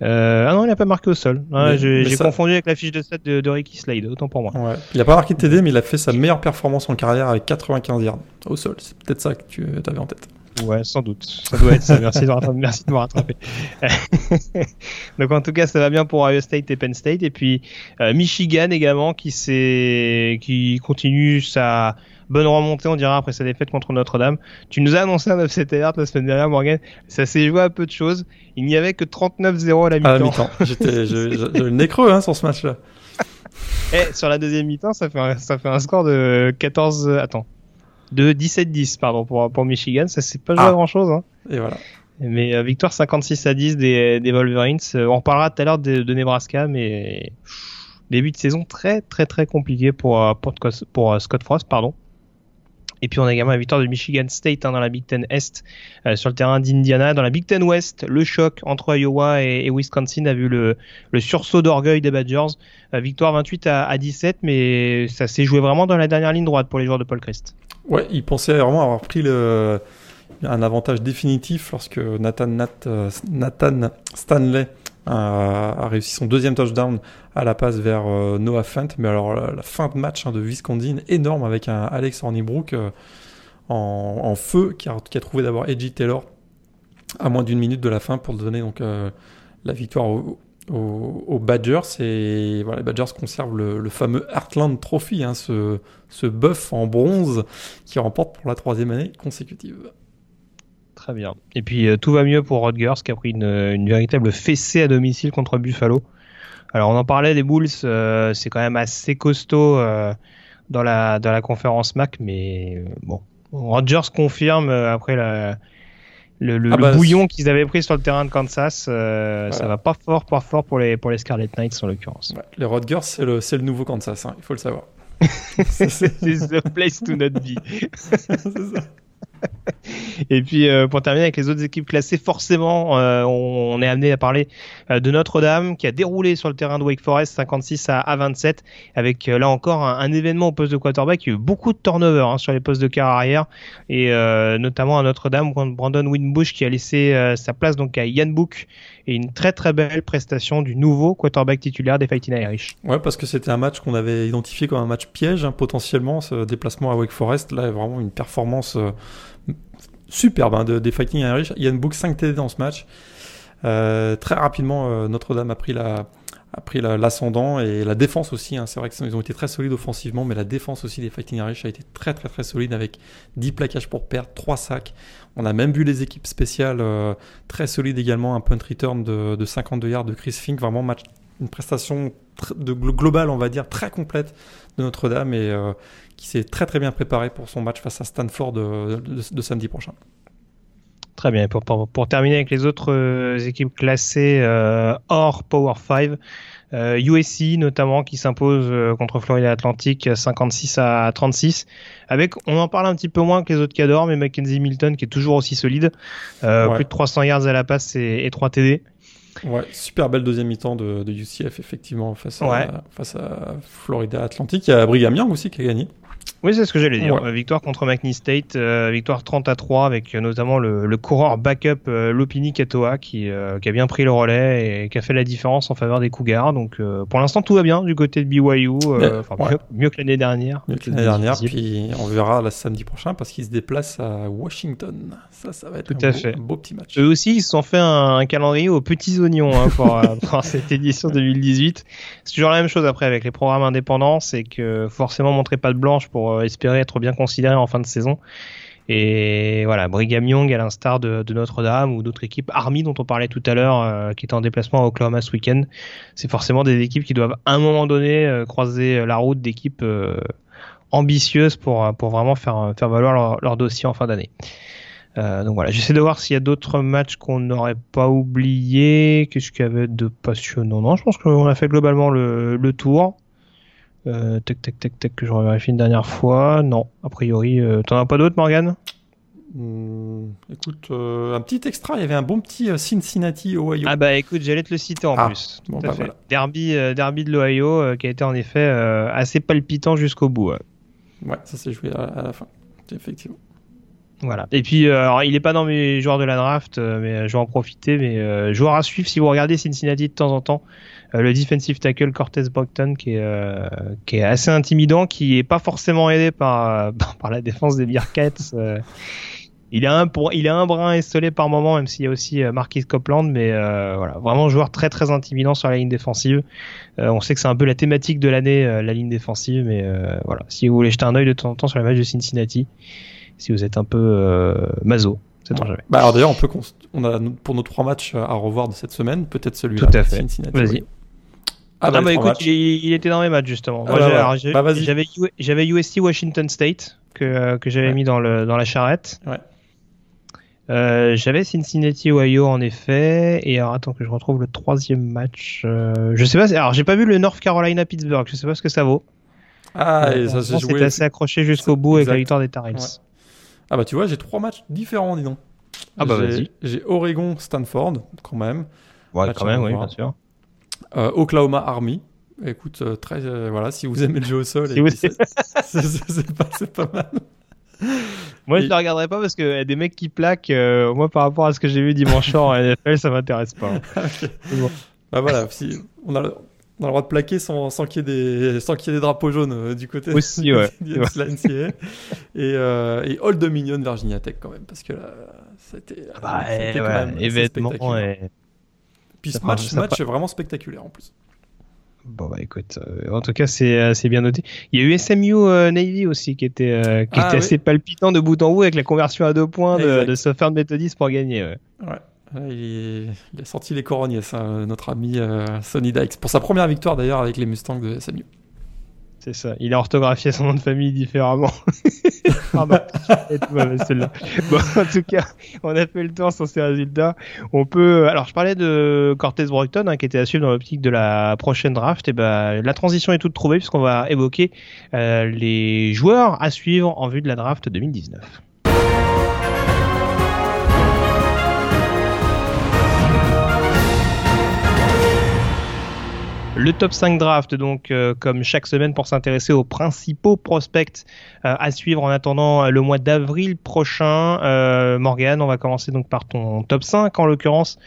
Euh, ah non, il n'a pas marqué au sol. J'ai confondu avec la fiche de stat de, Ricky Slade, autant pour moi. Ouais. Il n'a pas marqué TD, mais il a fait sa meilleure performance en carrière avec 95 yards au sol. C'est peut-être ça que tu avais en tête. Ouais, sans doute. Ça doit être ça. Merci de, Merci de me rattraper. Donc en tout cas, ça va bien pour Ohio State et Penn State. Et puis euh, Michigan également qui, qui continue sa bonne remontée, on dira, après sa défaite contre Notre-Dame. Tu nous as annoncé un 9-7 alert la semaine dernière, Morgan. Ça s'est joué à peu de choses. Il n'y avait que 39-0 à la mi-temps. À la mi-temps. J'étais, je, le nez creux, hein, sur ce match-là. Et eh, sur la deuxième mi-temps, ça fait un, ça fait un score de 14, attends, de 17-10, pardon, pour, pour Michigan. Ça c'est pas joué à grand chose, hein. Et voilà. Mais euh, victoire 56 à 10 des, des Wolverines. Euh, on reparlera tout à l'heure de, de, Nebraska, mais début de saison très très très compliqué pour, euh, pour, pour Scott Frost, pardon. Et puis on a également la victoire de Michigan State hein, dans la Big Ten Est euh, sur le terrain d'Indiana. Dans la Big Ten West, le choc entre Iowa et, Wisconsin a vu le, sursaut d'orgueil des Badgers. Euh, victoire 28 à, à, 17, mais ça s'est joué vraiment dans la dernière ligne droite pour les joueurs de Paul Christ. Ouais, ils pensaient vraiment avoir pris un avantage définitif lorsque Nathan, Nat, euh, Nathan Stanley a, réussi son deuxième touchdown à la passe vers euh, Noah Fent. Mais alors, la, fin de match hein, de Wisconsin, énorme avec un Alex Hornibrook euh, en, feu qui a, trouvé d'abord Edgy Taylor à moins d'une minute de la fin pour donner donc euh, la victoire aux, Badgers. Et les Badgers conservent le, fameux Heartland Trophy, hein, ce, ce bœuf en bronze qui remporte pour la troisième année consécutive. Très bien. Et puis euh, tout va mieux pour Rodgers qui a pris une, véritable fessée à domicile contre Buffalo. Alors on en parlait des Bulls, euh, c'est quand même assez costaud euh, dans la dans la conférence MAC, mais bon, Rodgers confirme après la le, le- Ah le bah, bouillon qu'ils avaient pris sur le terrain de Kansas, euh, ça va pas fort, pas fort pour les, pour les Scarlet Knights en l'occurrence. Ouais, les Rutgers, c'est le, le nouveau Kansas, hein, il faut le savoir. c'est the place to not be. c'est ça. Et puis euh, pour terminer avec les autres équipes classées, forcément, euh, on, est amené à parler euh, de Notre-Dame qui a déroulé sur le terrain de Wake Forest 56 à, à 27, avec là encore un, événement au poste de quarterback. Il y a eu beaucoup de turnover hein, sur les postes de quart arrière et notamment à Notre-Dame, Brandon Winbush qui a laissé sa place donc à Ian Book et une très très belle prestation du nouveau quarterback titulaire des Fighting Irish. Ouais, parce que c'était un match qu'on avait identifié comme un match piège, hein, potentiellement, ce déplacement à Wake Forest. Là, vraiment une performance superbe hein, de, des Fighting Irish. Ian Book, 5 TD dans ce match. Euh, très rapidement, euh, Notre-Dame a pris l'ascendant et la défense aussi. hein. C'est vrai qu'ils ont été très solides offensivement, mais la défense aussi des Fighting Irish a été très très très solide avec 10 plaquages pour perdre, 3 sacs. On a même vu les équipes spéciales euh, très solides également, un punt return de, de 52 yards de Chris Fink, vraiment une prestation globale, on va dire, très complète de Notre-Dame et qui s'est très très bien préparé pour son match face à Stanford de, de- de samedi prochain. Très bien. Pour, pour, pour terminer avec les autres euh, équipes classées euh, hors Power 5, euh, USC notamment qui s'impose euh, contre Florida Atlantic 56 à 36. Avec, on en parle un petit peu moins que les autres cadors, mais Mackenzie Milton qui est toujours aussi solide, euh, Ouais. plus de 300 yards à la passe et, et 3 TD. Ouais, super belle deuxième mi-temps de, de UCF effectivement face à, Ouais. face à Florida Atlantic. Il y a Brigham Young aussi qui a gagné. Oui, c'est ce que j'allais dire. Ouais. Victoire contre McNeese State, euh, victoire 30 à 3 avec euh, notamment le, le coureur backup euh, Lopini Katoa qui, euh, qui a bien pris le relais et qui a fait la différence en faveur des Cougars. Donc euh, pour l'instant tout va bien du côté de BYU, euh, ouais. mieux, mieux que l'année dernière. mieux que l'année dernière. Puis on verra la samedi prochain parce qu'il se déplace à Washington. Ça, ça va être Tout un, à beau, fait. un beau petit match. Eux aussi, ils se sont fait un, un calendrier aux petits oignons hein, pour, pour cette édition 2018. C'est toujours la même chose après avec les programmes indépendants, c'est que forcément montrer pas de blanche pour euh, espérer être bien considéré en fin de saison. Et voilà, Brigham Young, à l'instar de, Notre-Dame ou d'autres équipes, Army dont on parlait tout à l'heure, euh, qui était en déplacement à Oklahoma ce week-end, c'est forcément des équipes qui doivent à un moment donné euh, croiser la route d'équipes ambitieuses pour, pour vraiment faire, faire valoir leur, dossier en fin d'année. Donc voilà, j'essaie de voir s'il y a d'autres matchs qu'on n'aurait pas oubliés. Qu'est-ce qu'il y avait de passionnant? Non, je pense qu'on a fait globalement le, le tour. Euh, tac, tac, tac, tac, que je revérifie une dernière fois. Non, a priori, euh, t'en as pas d'autres, Morgan Hmm, écoute, euh, un petit extra. Il y avait un bon petit euh, Cincinnati, Ohio. Ah bah écoute, j'allais te le citer en Ah, plus. Bon, bah voilà. Derby, derby de l'Ohio qui a été en effet assez palpitant jusqu'au bout. ouais. Ouais, ça s'est joué à, à la fin. Effectivement. Voilà. Et puis, euh, alors, il est pas dans mes joueurs de la draft, euh, mais euh, je vais en profiter. Mais joueur à suivre si vous regardez Cincinnati de temps en temps, le defensive tackle Cortez Brockton, qui est qui est assez intimidant, qui est pas forcément aidé par par, la défense des Bearcats. il a un pour, il a un brin esselé par moment, même s'il y a aussi Marquis Copeland, mais euh, voilà, vraiment joueur très très intimidant sur la ligne défensive. Euh, on sait que c'est un peu la thématique de l'année, euh, la ligne défensive, mais voilà, si vous voulez jeter un œil de temps en temps sur les matchs de Cincinnati, si vous êtes un peu euh, maso, c'est Ouais. jamais. Bah alors d'ailleurs, on peut on a pour nos trois matchs à revoir de cette semaine, peut-être celui-là. Tout à fait. Cincinnati, Vas-y. Ohio. Ah, bah, bah écoute, il, il était dans mes matchs justement. Ah bah ouais. Bah, vas-y. j'avais USC Washington State que euh, que j'avais Ouais. mis dans le dans la charrette. Ouais. Euh, j'avais Cincinnati Ohio en effet et alors attends que je retrouve le troisième match. Euh, je sais pas. Alors j'ai pas vu le North Carolina Pittsburgh. Je sais pas ce que ça vaut. Ah, et ça s'est joué. Assez accroché jusqu'au bout avec la exact. victoire des Tar Heels. Ouais. Ah bah tu vois, j'ai trois matchs différents, dis donc. Ah bah, vas-y. J'ai Oregon, Stanford, quand même. Ouais, Match quand même, oui, bien sûr. Euh, Oklahoma Army. Écoute, euh, très, euh, voilà, si vous aimez le jeu au sol, Si c'est- pas, mal. Moi, Et- je ne regarderai pas parce que des mecs qui plaquent, moi, par rapport à ce que j'ai vu dimanche soir en NFL, ça m'intéresse pas. Bah voilà, si on a, on a le droit de plaquer sans, sans qu'il y, ait des- sans qu'il y ait des drapeaux jaunes euh, du côté Aussi, ouais. de la NCAA. et, euh, et Old Dominion Virginia Tech quand même, parce que là, c'était Bah, c'était ouais, quand même événement et... Puis ça ce match, ça match fera- vraiment spectaculaire en plus. Bon bah écoute, euh, en tout cas c'est euh, c'est bien noté. Il y a eu SMU euh, Navy aussi qui était qui Ah, était oui. assez palpitant de bout en bout avec la conversion à deux points de, de Southern Methodist pour gagner. ouais. Ouais. Il, a sorti les corognes, ça, notre ami euh, Sonny Dykes, pour sa première victoire d'ailleurs avec les Mustangs de SMU. C'est ça. Il a orthographié son nom de famille différemment. bah, en tout cas, on a fait le tour sur ces résultats. On peut. Alors, je parlais de Cortez Brockton, hein, qui était à suivre dans l'optique de la prochaine draft. Et ben, la transition est toute trouvée puisqu'on va évoquer euh, les joueurs à suivre en vue de la draft 2019. Le top 5 draft, donc, euh, comme chaque semaine, pour s'intéresser aux principaux prospects euh, à suivre en attendant euh, le mois d'avril prochain. Morgan, on va commencer donc par ton top 5 en l'occurrence,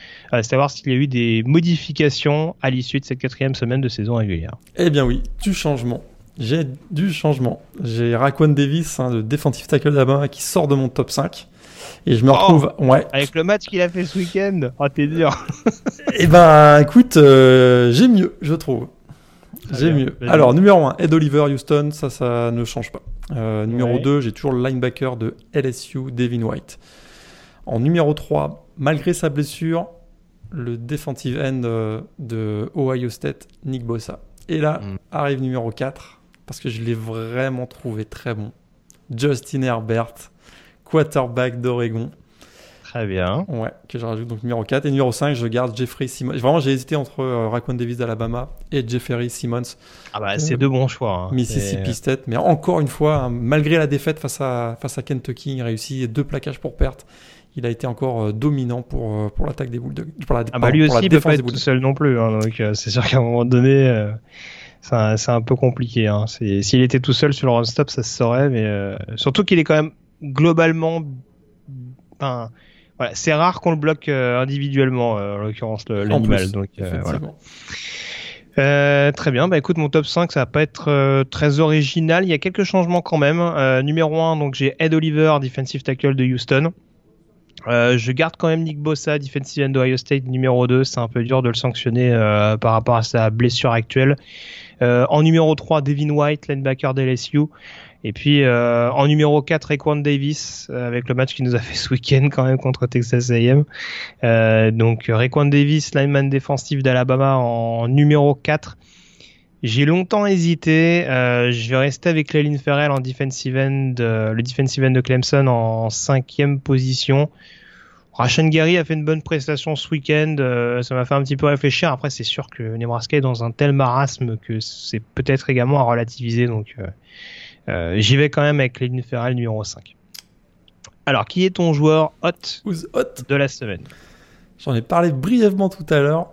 savoir s'il y a eu des modifications à l'issue de cette quatrième semaine de saison régulière. Eh bien oui, du changement. J'ai du changement. J'ai Raquan Davis, hein, le defensive tackle d'Alabama, qui sort de mon top 5. Et je me retrouve, oh, ouais. Avec le match qu'il a fait ce week-end, oh t'es dur. Eh ben, écoute, euh, j'ai mieux, je trouve. J'ai mieux. Alors, numéro 1, Ed Oliver, Houston, ça, ça ne change pas. Euh, numéro 2, j'ai toujours le linebacker de LSU, Devin White. En numéro 3, malgré sa blessure, le defensive end euh, de Ohio State, Nick Bossa. Et là, mm. arrive numéro 4, parce que je l'ai vraiment trouvé très bon. Justin Herbert, quarterback d'Oregon. Très bien. Ouais, que je rajoute donc numéro 4. Et numéro 5, je garde Jeffrey Simmons. Vraiment, j'ai hésité entre euh, Raquan Davis d'Alabama et Jeffrey Simmons. Ah bah, c'est deux bons choix. Hein. Mississippi State. Mais encore une fois, hein, malgré la défaite face à, face à Kentucky, il réussit deux plaquages pour perte. Il a été encore euh, dominant pour, euh, pour l'attaque des Bulldogs. Pour la, ah bah lui aussi, il peut pas être tout seul non plus. Hein, donc c'est sûr qu'à un moment donné, c'est un, peu compliqué. Hein. S'il était tout seul sur le run-stop, ça se saurait. Mais surtout qu'il est quand même globalement... Enfin, voilà, c'est rare qu'on le bloque euh, individuellement, euh, en l'occurrence l'animal. Donc euh, voilà. Très bien, bah écoute, mon top 5, ça va pas être très original. Il y a quelques changements quand même. numéro 1, donc j'ai Ed Oliver, defensive tackle de Houston. je garde quand même Nick Bossa, defensive end d'Ohio State, numéro 2. C'est un peu dur de le sanctionner par rapport à sa blessure actuelle. en numéro 3, Devin White, linebacker d'LSU. Et puis euh, en numéro 4, Raekwon Davis, euh, avec le match qui nous a fait ce week-end quand même contre Texas A&M. Euh, donc Raekwon Davis, lineman défensif d'Alabama en numéro 4. J'ai longtemps hésité. Euh, je vais rester avec Lelin Ferrell en defensive end, le defensive end de Clemson en cinquième position. Rashan Gary a fait une bonne prestation ce week-end. ça m'a fait un petit peu réfléchir. Après, c'est sûr que Nebraska est dans un tel marasme que c'est peut-être également à relativiser. Donc, euh, j'y vais quand même avec Cléline Ferrell numéro 5. Alors, qui est ton joueur hot, de la semaine? J'en ai parlé brièvement tout à l'heure,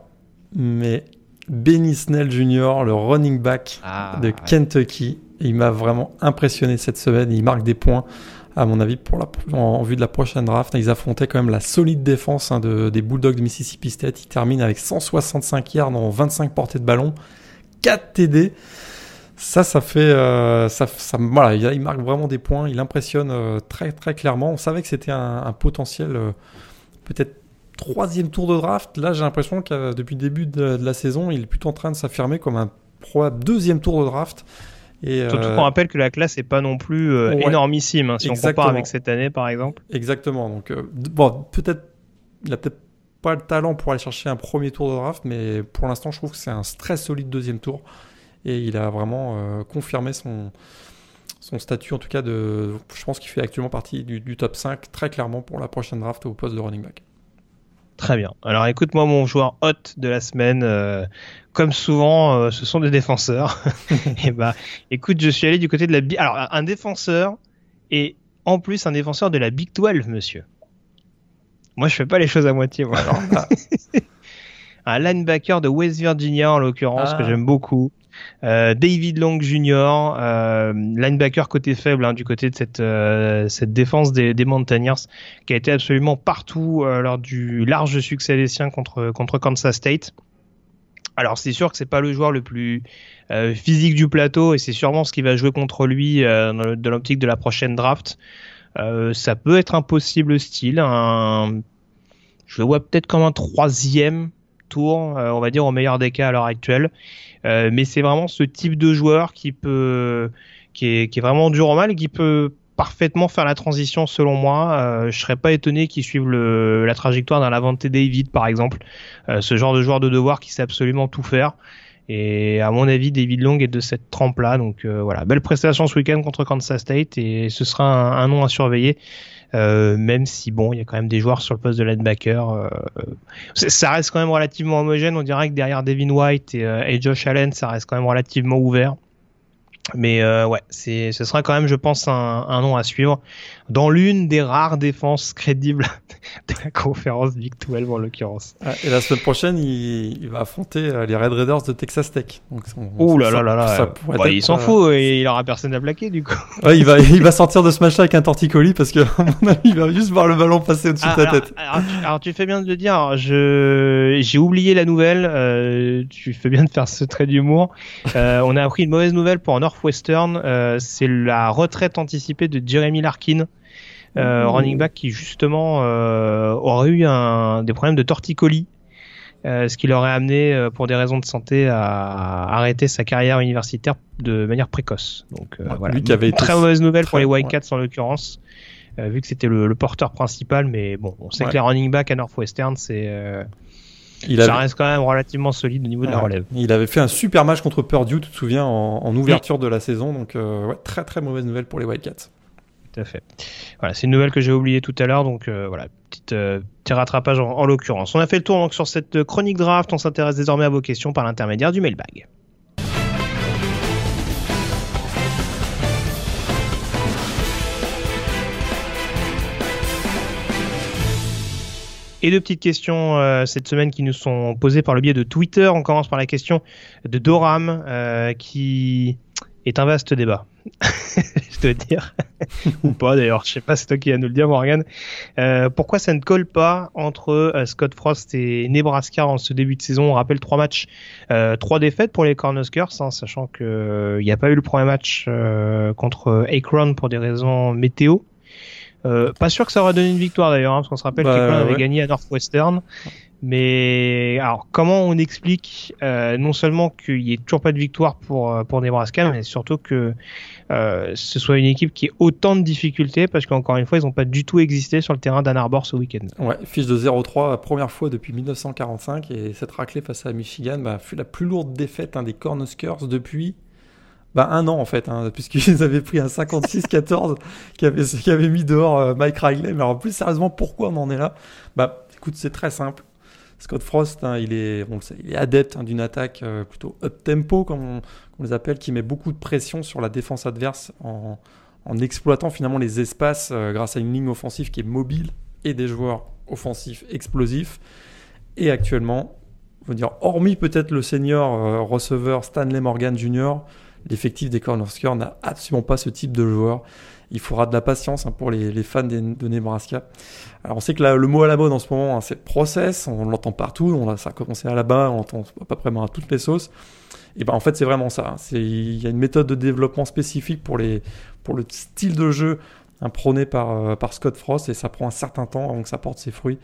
mais Benny Snell Jr., le running back ah, de Kentucky, il m'a vraiment impressionné cette semaine. Il marque des points, à mon avis, pour la, en, vue de la prochaine draft. Ils affrontaient quand même la solide défense hein, de, des Bulldogs de Mississippi State. Il termine avec 165 yards en 25 portées de ballon, 4 TD. Ça, ça fait, euh, ça, ça, voilà, il, marque vraiment des points, il impressionne euh, très très clairement. On savait que c'était un, potentiel euh, peut-être troisième tour de draft. Là, j'ai l'impression que depuis le début de, la saison, il est plutôt en train de s'affirmer comme un probable deuxième tour de draft. Et, Surtout qu'on rappelle que la classe n'est pas non plus énormissime, hein, si on compare avec cette année par exemple. Exactement. Donc, bon, peut-être, il a peut-être pas le talent pour aller chercher un premier tour de draft, mais pour l'instant, je trouve que c'est un très solide deuxième tour et il a vraiment euh, confirmé son, son statut, en tout cas, de, je pense qu'il fait actuellement partie du, top 5 très clairement pour la prochaine draft au poste de running back. Très bien. Alors écoute-moi mon joueur hot de la semaine. Euh, comme souvent, euh, ce sont des défenseurs. et bah, écoute, je suis allé du côté de la. Alors un défenseur et en plus un défenseur de la Big 12, monsieur. Moi, je fais pas les choses à moitié. Moi. un linebacker de West Virginia en l'occurrence que ah. j'aime beaucoup. Euh, David Long Jr., euh, linebacker côté faible hein, du côté de cette, euh, cette défense des, des Mountaineers, qui a été absolument partout lors du large succès des siens contre, Kansas State. Alors c'est sûr que c'est pas le joueur le plus physique du plateau et c'est sûrement ce qui va jouer contre lui dans l'optique de la prochaine draft. ça peut être un possible style. Je le vois peut-être comme un troisième tour, on va dire au meilleur des cas à l'heure actuelle. Euh, mais c'est vraiment ce type de joueur qui peut, qui est, vraiment dur au mal, qui peut parfaitement faire la transition selon moi. Euh, je serais pas étonné qu'il suive la trajectoire d'un Lavante David par exemple, euh, ce genre de joueur de devoir qui sait absolument tout faire. Et à mon avis, David Long est de cette trempe-là. Donc voilà, belle prestation ce week-end contre Kansas State et ce sera un, nom à surveiller. Même si bon, il y a quand même des joueurs sur le poste de linebacker. ça reste quand même relativement homogène. On dirait que derrière Devin White et, et Josh Allen, ça reste quand même relativement ouvert. Mais euh, ouais, ce sera quand même, je pense, un nom à suivre dans l'une des rares défenses crédibles de la conférence Big 12 en l'occurrence. Ah, et la semaine prochaine, il, il, va affronter euh, les Red Raiders de Texas Tech. Donc, Ouh là là là là. Bah, il s'en fout et il aura personne à plaquer du coup. Ouais, il va, il va sortir de ce match avec un torticolis parce que mon avis, il va juste voir le ballon passer au-dessus de ta tête. Alors, tu, fais bien de le dire. Je, j'ai oublié la nouvelle. Euh, tu fais bien de faire ce trait d'humour. Euh, on a appris une mauvaise nouvelle pour Northwestern. Euh, c'est la retraite anticipée de Jeremy Larkin. Euh, running back qui justement euh, aurait eu un, des problèmes de torticolis. Euh, ce qui l'aurait amené pour des raisons de santé à, arrêter sa carrière universitaire de manière précoce. Donc voilà, lui qui avait très mauvaise nouvelle pour les Wildcats en l'occurrence, vu que c'était le, le, porteur principal. Mais bon, on sait que les running back à Northwestern, c'est il ça reste quand même relativement solide au niveau de la relève. Il avait fait un super match contre Purdue, tu te souviens, en, en ouverture de la saison. Donc, ouais, très très mauvaise nouvelle pour les Wildcats Voilà, c'est une nouvelle que j'ai oubliée tout à l'heure, donc euh, voilà, petite, euh, petit rattrapage en, l'occurrence. On a fait le tour donc sur cette chronique draft, on s'intéresse désormais à vos questions par l'intermédiaire du mailbag. Et deux petites questions euh, cette semaine qui nous sont posées par le biais de Twitter. On commence par la question de Doram qui est un vaste débat. je dois dire. Ou pas d'ailleurs, je sais pas, c'est toi qui vas nous le dire, Morgan. Euh, pourquoi ça ne colle pas entre euh, Scott Frost et Nebraska en ce début de saison? On rappelle trois matchs, euh, trois défaites pour les Cornhuskers, hein, sachant qu'il n'y a pas eu le premier match contre Akron pour des raisons météo. pas sûr que ça aurait donné une victoire d'ailleurs, hein, parce qu'on se rappelle bah, qu'Akron avait gagné à Northwestern. Mais alors, comment on explique euh, non seulement qu'il n'y ait toujours pas de victoire pour euh, pour Nebraska, mais surtout que euh, ce soit une équipe qui ait autant de difficultés parce qu'encore une fois, ils n'ont pas du tout existé sur le terrain d'Ann Arbor ce week-end. Ouais, fiche de 0-3, première fois depuis 1945, et cette raclée face à Michigan bah, fut la plus lourde défaite hein, des Cornhuskers depuis bah, un an en fait, hein, puisqu'ils avaient pris un 56-14 qui, avait, qui avait mis dehors Mike Riley. Mais en plus, sérieusement, pourquoi on en est là? Bah, écoute, c'est très simple. Scott Frost, hein, il, est, adepte hein, d'une attaque euh, plutôt up-tempo, comme on, les appelle, qui met beaucoup de pression sur la défense adverse en, exploitant finalement les espaces euh, grâce à une ligne offensive qui est mobile et des joueurs offensifs explosifs. Et actuellement, dire, hormis peut-être le senior euh, receveur Stanley Morgan Jr., l'effectif des Cornhuskers n'a absolument pas ce type de joueur il faudra de la patience hein, pour les, fans de Nebraska. Alors on sait que le mot à la mode en ce moment, hein, c'est process, on l'entend partout, on, ça a commencé à la bas, on l'entend à peu près à toutes les sauces. Et ben en fait c'est vraiment ça. Hein. Il y a une méthode de développement spécifique pour, le style de jeu prôné par, euh, par Scott Frost et ça prend un certain temps avant que ça porte ses fruits.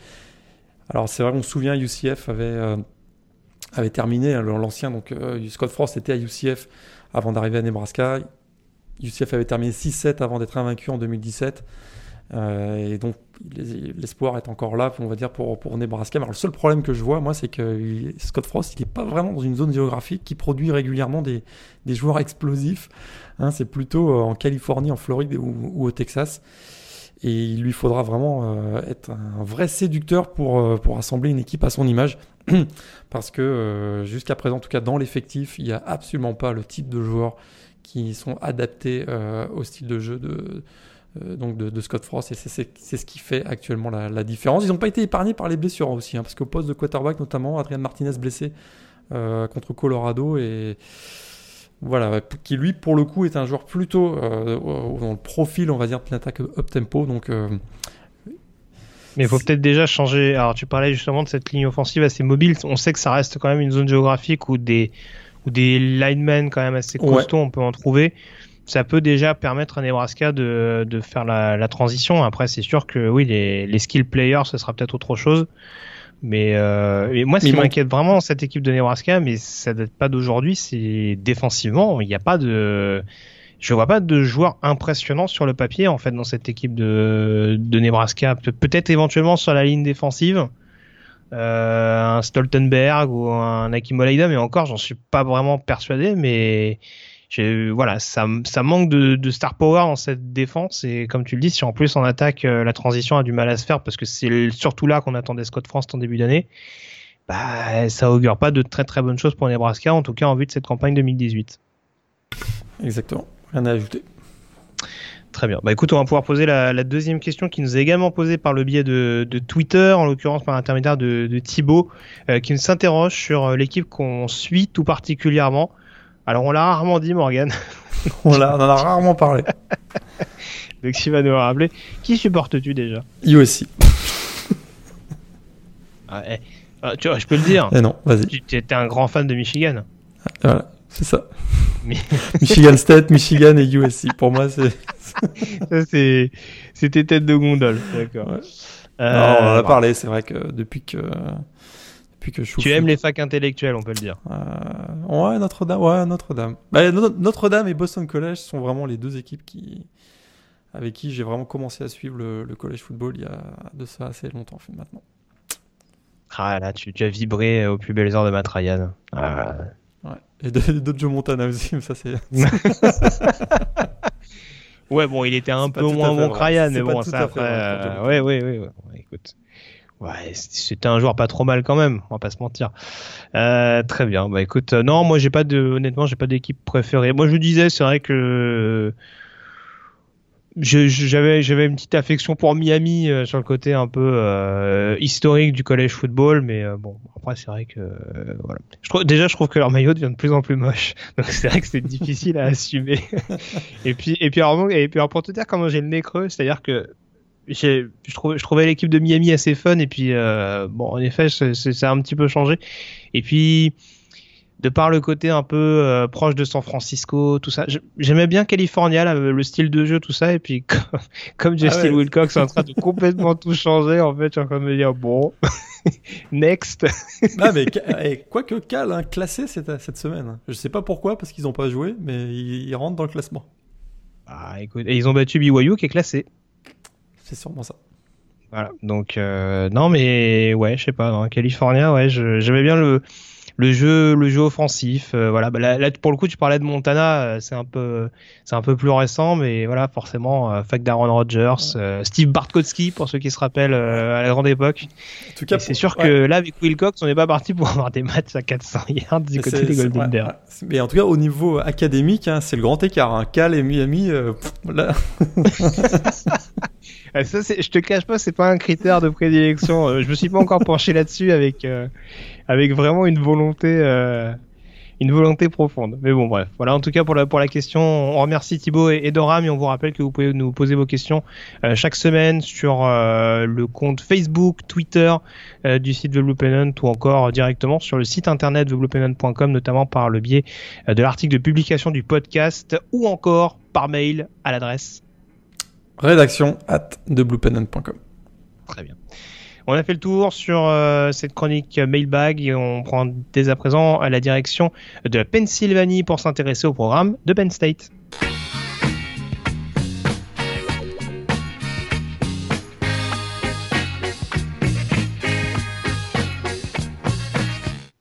Alors c'est vrai qu'on se souvient, UCF avait, euh, avait terminé, l'ancien, donc euh, Scott Frost était à UCF avant d'arriver à Nebraska. UCF avait terminé 6-7 avant d'être invaincu en 2017. Euh, et donc l'espoir est encore là, on va dire, pour, Nebraska. Le seul problème que je vois, moi, c'est que Scott Frost, il n'est pas vraiment dans une zone géographique qui produit régulièrement des, des joueurs explosifs. Hein, c'est plutôt euh, en Californie, en Floride ou, au Texas. Et il lui faudra vraiment euh, être un vrai séducteur pour, pour assembler une équipe à son image. Parce que jusqu'à présent, en tout cas dans l'effectif, il n'y a absolument pas le type de joueur qui sont adaptés euh, au style de jeu de, euh, donc de, Scott Frost et c'est ce qui fait actuellement la, différence. Ils n'ont pas été épargnés par les blessures aussi, hein, parce qu'au poste de quarterback notamment, Adrian Martinez blessé euh, contre Colorado et voilà, qui lui pour le coup est un joueur plutôt dans le profil, on va dire, de l'attaque up tempo, donc. mais il faut peut-être déjà changer. Alors, tu parlais justement de cette ligne offensive assez mobile. On sait que ça reste quand même une zone géographique où des, ou des linemen quand même assez costauds, on peut en trouver. Ça peut déjà permettre à Nebraska de, de faire la, la transition. Après, c'est sûr que oui, les, les skill players, ce sera peut-être autre chose. Mais, euh, moi, ce qui m'inquiète vraiment cette équipe de Nebraska, mais ça date pas d'aujourd'hui, c'est défensivement, il n'y a pas de, je vois pas de joueurs impressionnants sur le papier en fait dans cette équipe de, de Nebraska. Peut-être éventuellement sur la ligne défensive, un Stoltenberg ou un Akim mais encore, j'en suis pas vraiment persuadé, mais voilà, ça, manque de, star power dans cette défense et comme tu le dis, si en plus en attaque la transition a du mal à se faire parce que c'est surtout là qu'on attendait Scott France en début d'année, bah, ça augure pas de très très bonnes choses pour Nebraska, en tout cas en vue de cette campagne 2018. Exactement, rien à ajouter. Très bien. Bah écoute, on va pouvoir poser la, la, deuxième question qui nous est également posée par le biais de, de Twitter, en l'occurrence par l'intermédiaire de, de, Thibaut, euh, qui nous s'interroge sur euh, l'équipe qu'on suit tout particulièrement. Alors on l'a rarement dit, Morgan. on, on en a rarement parlé. Donc s'il va nous rappeler, qui supportes-tu déjà? USC. ah, eh, ah, tu vois, je peux le dire. Eh non, vas-y. Tu étais un grand fan de Michigan. Voilà, c'est ça. Michigan State, Michigan et USC. Pour moi, c'est. C'était tête de gondole. D'accord. Ouais. Euh, on en a parlé, c'est vrai que depuis que. Depuis que je tu aimes les facs intellectuels, on peut le dire. Euh, ouais, Notre-Dame. Ouais, Notre-Dame. Bah, Notre-Dame et Boston College sont vraiment les deux équipes qui avec qui j'ai vraiment commencé à suivre le, le college football il y a de ça assez longtemps maintenant. Ah là, tu, tu, as vibré au plus belles heures de Matt Ryan. Ah. Ouais. Et d'autres Joe Montana aussi, mais ça c'est. ouais, bon, il était un peu moins bon que Ryan, mais bon, ça après. Euh, ouais, ouais, ouais, ouais, écoute. Ouais, c'était un joueur pas trop mal quand même, on va pas se mentir. Euh, très bien, bah écoute, euh, non, moi j'ai pas de, honnêtement, j'ai pas d'équipe préférée. Moi je disais, c'est vrai que j'avais j'avais une petite affection pour Miami euh, sur le côté un peu euh, historique du college football mais euh, bon après c'est vrai que voilà. Je trouve, déjà je trouve que leur maillot devient de plus en plus moche. Donc c'est vrai que c'est difficile à assumer. Et puis et puis alors, et puis alors pour te dire comment j'ai le nez creux c'est à dire que je, trouvais, je trouvais l'équipe de Miami assez fun et puis bon en effet ça a un petit peu changé. Et puis de par le côté un peu euh, proche de San Francisco, tout ça. J'aimais bien California, le style de jeu, tout ça. Et puis, comme, Justin ah Wilcox est en train de complètement tout changer, en fait, je suis en train de me dire, bon, next. non, mais eh, quoique Cal, hein, classé cette, cette semaine. Je sais pas pourquoi, parce qu'ils n'ont pas joué, mais ils, rentrent dans le classement. Ah, écoute, et ils ont battu BYU qui est classé. C'est sûrement ça. Voilà, donc, euh, non, mais ouais, je sais pas, dans California, ouais, j'aimais bien le le jeu, le jeu offensif. Euh, voilà, bah, là, pour le coup, tu parlais de Montana, euh, c'est un peu, c'est un peu plus récent, mais voilà, forcément, euh, fac d'Aaron Rodgers, Steve Bartkowski pour ceux qui se rappellent à la grande époque. En tout cas, c'est sûr que là, avec Wilcox, on n'est pas parti pour avoir des matchs à 400 yards du côté des Golden Bears. Mais en tout cas, au niveau académique, hein, c'est le grand écart. Hein. Cal et Miami, là. Ça, je te cache pas, c'est pas un critère de prédilection. je me suis pas encore penché là-dessus avec avec vraiment une volonté, euh, une volonté profonde. Mais bon, bref. Voilà, en tout cas pour la pour la question, on remercie Thibaut et, Doram et on vous rappelle que vous pouvez nous poser vos questions euh, chaque semaine sur euh, le compte Facebook, Twitter du site The Blue Pennant ou encore directement sur le site internet thebluepennant.com, notamment par le biais de l'article de publication du podcast ou encore par mail à l'adresse rédaction at thebluepennant.com. Très bien. On a fait le tour sur euh, cette chronique mailbag et on prend dès à présent la direction de Pennsylvanie pour s'intéresser au programme de Penn State.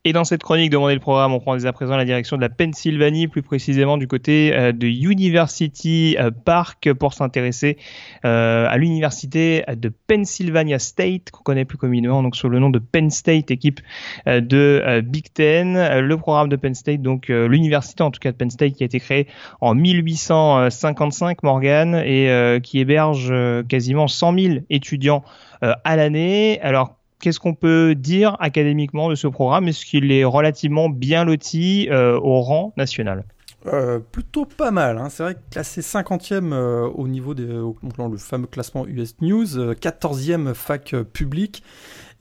Et dans cette chronique demandée le programme, on prend dès à présent la direction de la Pennsylvanie, plus précisément du côté euh, de University euh, Park pour s'intéresser euh, à l'université de Pennsylvania State, qu'on connaît plus communément donc sous le nom de Penn State, équipe de Big Ten. Le programme de Penn State, donc l'université en tout cas de Penn State qui a été créée en 1855, Morgan, et qui héberge quasiment 100 000 étudiants à l'année. Alors qu'est-ce qu'on peut dire académiquement de ce programme? Est-ce qu'il est relativement bien loti euh, au rang national? Euh, plutôt pas mal, hein. c'est vrai que classé 50e euh, au niveau des, le fameux classement US News, 14e fac publique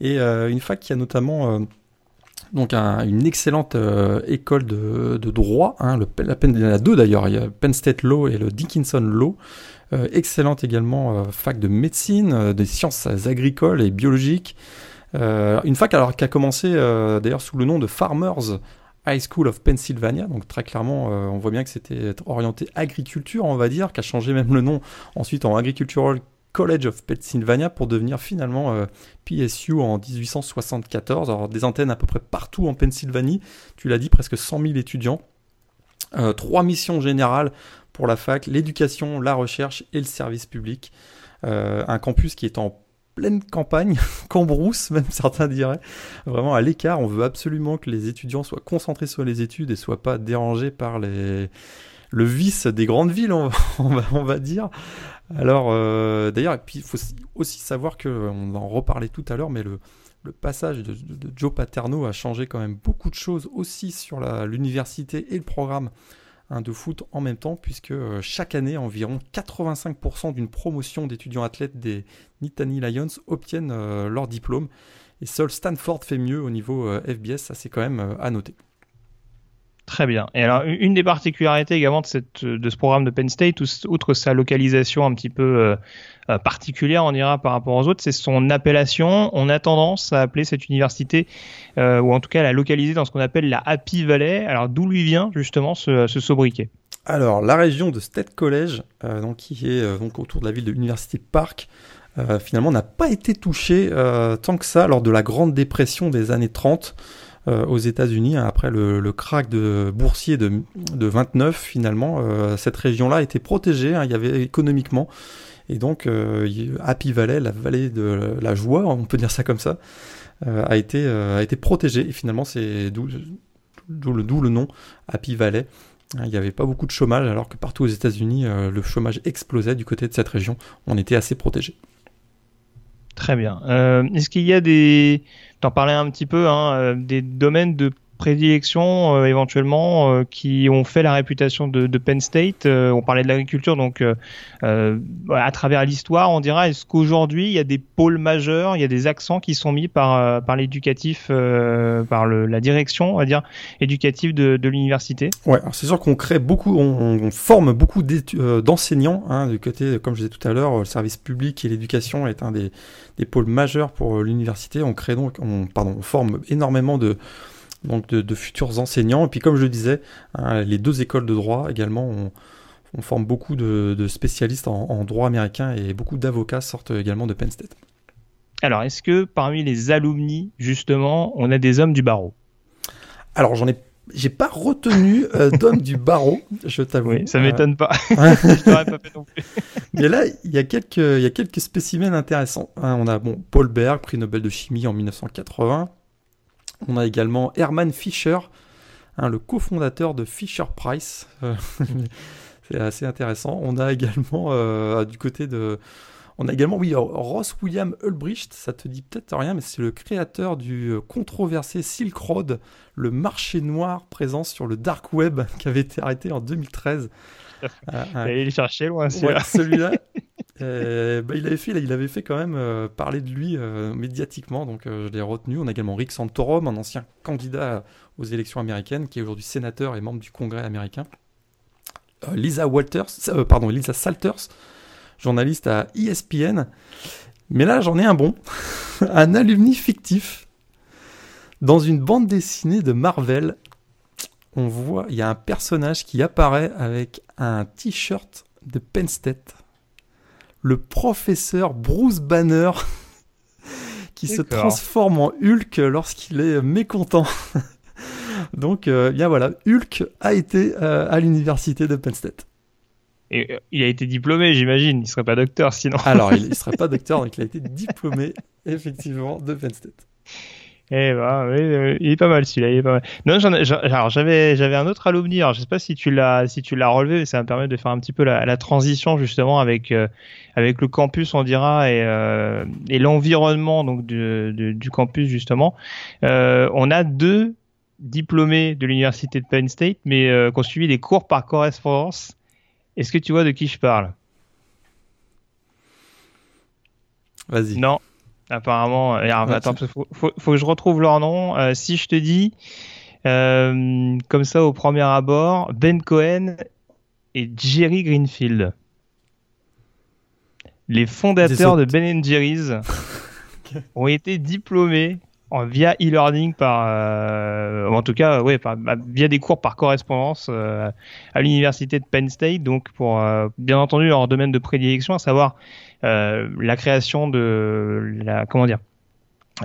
et une fac qui a notamment donc une excellente école de, droit, hein, la il y en a deux d'ailleurs, il y a Penn State Law et le Dickinson Law, excellente également fac de médecine, des sciences agricoles et biologiques, euh, une fac alors qui a commencé euh, d'ailleurs sous le nom de Farmers High School of Pennsylvania, donc très clairement euh, on voit bien que c'était orienté agriculture on va dire, qui a changé même le nom ensuite en Agricultural College of Pennsylvania pour devenir finalement euh, PSU en 1874. Alors des antennes à peu près partout en Pennsylvanie, tu l'as dit, presque 100 000 étudiants. Euh, trois missions générales pour la fac, l'éducation, la recherche et le service public. Euh, un campus qui est en pleine campagne, cambrousse même certains diraient, vraiment à l'écart. On veut absolument que les étudiants soient concentrés sur les études et soient pas dérangés par les le vice des grandes villes, on, va, dire. Alors, euh, d'ailleurs, il faut aussi savoir que, on en reparlait tout à l'heure, mais le passage de, Joe Paterno a changé quand même beaucoup de choses aussi sur l'université et le programme de foot en même temps, puisque euh, chaque année, environ 85% d'une promotion d'étudiants athlètes des Nittany Lions obtiennent euh, leur diplôme. Et seul Stanford fait mieux au niveau FBS, ça c'est quand même à noter. Très bien. Et alors, une des particularités également de, ce programme de Penn State, outre sa localisation un petit peu euh, euh, particulière, on dira par rapport aux autres, c'est son appellation. On a tendance à appeler cette université, euh, ou en tout cas la localiser dans ce qu'on appelle la Happy Valley. Alors, d'où lui vient justement ce, sobriquet? Alors, la région de State College, donc, qui est donc autour de la ville de University Park, finalement n'a pas été touchée tant que ça lors de la Grande Dépression des années 30. Euh, aux États-Unis hein, après le, le, crack de boursier de, de 29 finalement euh, cette région-là était protégée hein, il y avait économiquement. Et donc euh, Happy Valley la vallée de la joie on peut dire ça comme ça a été a été protégée. Et finalement c'est d'où le, le nom Happy Valley. Hein, il n'y avait pas beaucoup de chômage alors que partout aux États-Unis le chômage explosait du côté de cette région. On était assez protégé. Très bien. Est-ce qu'il y a des, t'en parlais un petit peu, hein, euh, des domaines de prédilection euh, éventuellement euh, qui ont fait la réputation de, Penn State euh, On parlait de l'agriculture, donc à travers l'histoire, on dira est-ce qu'aujourd'hui il y a des pôles majeurs, il y a des accents qui sont mis par par l'éducatif, par la direction, on va dire éducative de, l'université? Ouais, c'est sûr qu'on crée beaucoup, on, forme beaucoup d'enseignants hein, du côté, comme je disais tout à l'heure, le service public et l'éducation est un des, pôles majeurs pour l'université. On crée donc, on, pardon, on forme énormément de donc de, futurs enseignants. Et puis comme je le disais, hein, les deux écoles de droit également, on, forme beaucoup de, spécialistes en, droit américain et beaucoup d'avocats sortent également de Penn State. Alors, est-ce que parmi les alumni, justement, on a des hommes du barreau? Alors, j'en ai j'ai pas retenu euh, d'hommes du barreau, je t'avoue. Oui, ça m'étonne pas. je pas fait non plus. Mais là, il y a quelques, il y a quelques spécimens intéressants. Hein, on a bon Paul Berg, prix Nobel de chimie en 1980. On a également Herman Fischer, hein, le cofondateur de Fisher Price. Euh, c'est assez intéressant. On a également euh, du côté de on a également, oui, Ross William Ulbricht, ça te dit peut-être rien, mais c'est le créateur du euh, controversé Silk Road, le marché noir présent sur le dark web qui avait été arrêté en 2013. Euh, il loin, celui-là. Euh, bah, il avait fait, il avait fait quand même euh, parler de lui euh, médiatiquement, donc je l'ai retenu. On a également Rick Santorum, un ancien candidat aux élections américaines, qui est aujourd'hui sénateur et membre du Congrès américain. Lisa Walters, pardon, Lisa Salters, journaliste à ESPN. Mais là, j'en ai un bon, un alumni fictif dans une bande dessinée de Marvel. On voit, il y a un personnage qui apparaît avec un t-shirt de Penn State le professeur Bruce Banner qui se transforme en Hulk lorsqu'il est mécontent. Donc, euh, bien voilà, Hulk a été euh, à l'université de Penn State. Et euh, il a été diplômé, j'imagine. Il serait pas docteur sinon. Alors, il ne serait pas docteur, donc il a été diplômé effectivement de Penn State. Eh ben, oui, il est pas mal celui-là. Il est pas mal. Non, alors j'avais j'avais un autre alumni. Alors je sais pas si tu l'as si tu l'as relevé, mais ça me permet de faire un petit peu la, la transition justement avec euh, avec le campus, on dira, et euh, et l'environnement donc du, du, du, campus justement. Euh, on a deux diplômés de l'université de Penn State, mais euh, qui ont suivi des cours par correspondance. Est-ce que tu vois de qui je parle? Vas-y. Non. Apparemment, euh, attends, faut, faut, faut, que je retrouve leur nom. Euh, si je te dis, euh, comme ça au premier abord, Ben Cohen et Jerry Greenfield, les fondateurs de Ben Jerry's, ont été diplômés via e-learning par, euh, en tout cas, ouais, par, bah, via des cours par correspondance euh, à l'université de Penn State. Donc, pour euh, bien entendu leur domaine de prédilection, à savoir la création de la, comment dire,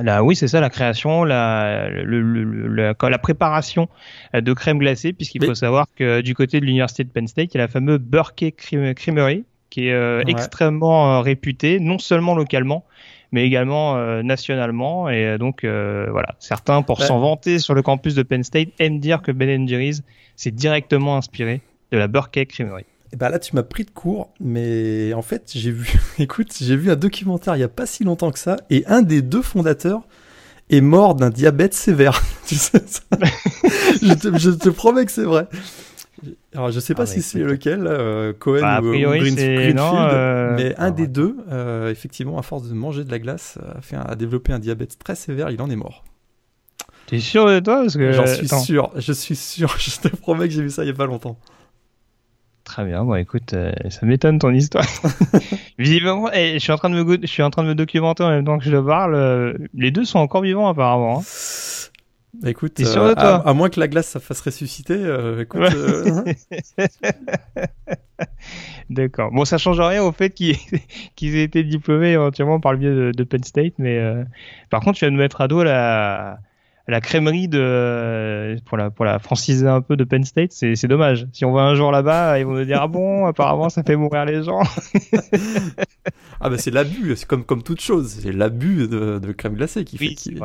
la, oui, c'est ça, la création, la, le, le, la, la, préparation de crème glacée, puisqu'il faut savoir que du côté de l'université de Penn State, il y a la fameuse Burke Creamery, qui est extrêmement réputée, non seulement localement, mais également euh, nationalement. Et euh, donc, euh, voilà, certains, pour s'en vanter sur le campus de Penn State, aiment dire que Ben Jerry's s'est directement inspiré de la Burkett Creamery. Et bah là, tu m'as pris de court, mais en fait, j'ai vu, écoute, j'ai vu un documentaire il y a pas si longtemps que ça, et un des deux fondateurs est mort d'un diabète sévère. tu sais ça je, te, je te promets que c'est vrai. Alors, je sais pas ah, si c'est lequel, euh, Cohen bah, ou, Greenfield, euh, mais un des deux, euh, effectivement, à force de manger de la glace, a, fait a développé un diabète très sévère, il en est mort. T'es sûr de toi J'en suis sûr, je suis sûr, je te promets que j'ai vu ça il y a pas longtemps. Très bien, bon écoute, ça m'étonne ton histoire. Visiblement, eh, je, suis en train de me, je suis en train de me documenter en même temps que je te parle, les deux sont encore vivants apparemment. Hein. Écoute, euh, à, moins que la glace ça fasse ressusciter, euh, écoute. Euh, D'accord. Bon, ça change rien au fait qu'ils aient été diplômés éventuellement par le biais de, Penn State, mais par contre, tu vas nous mettre à dos la, la crèmerie de pour la pour la franciser un peu de Penn State, c'est dommage. Si on va un jour là-bas, ils vont nous dire ah bon, apparemment ça fait mourir les gens. ah bah c'est l'abus, c'est comme comme toute chose, c'est l'abus de, de, crème glacée qui fait qu'il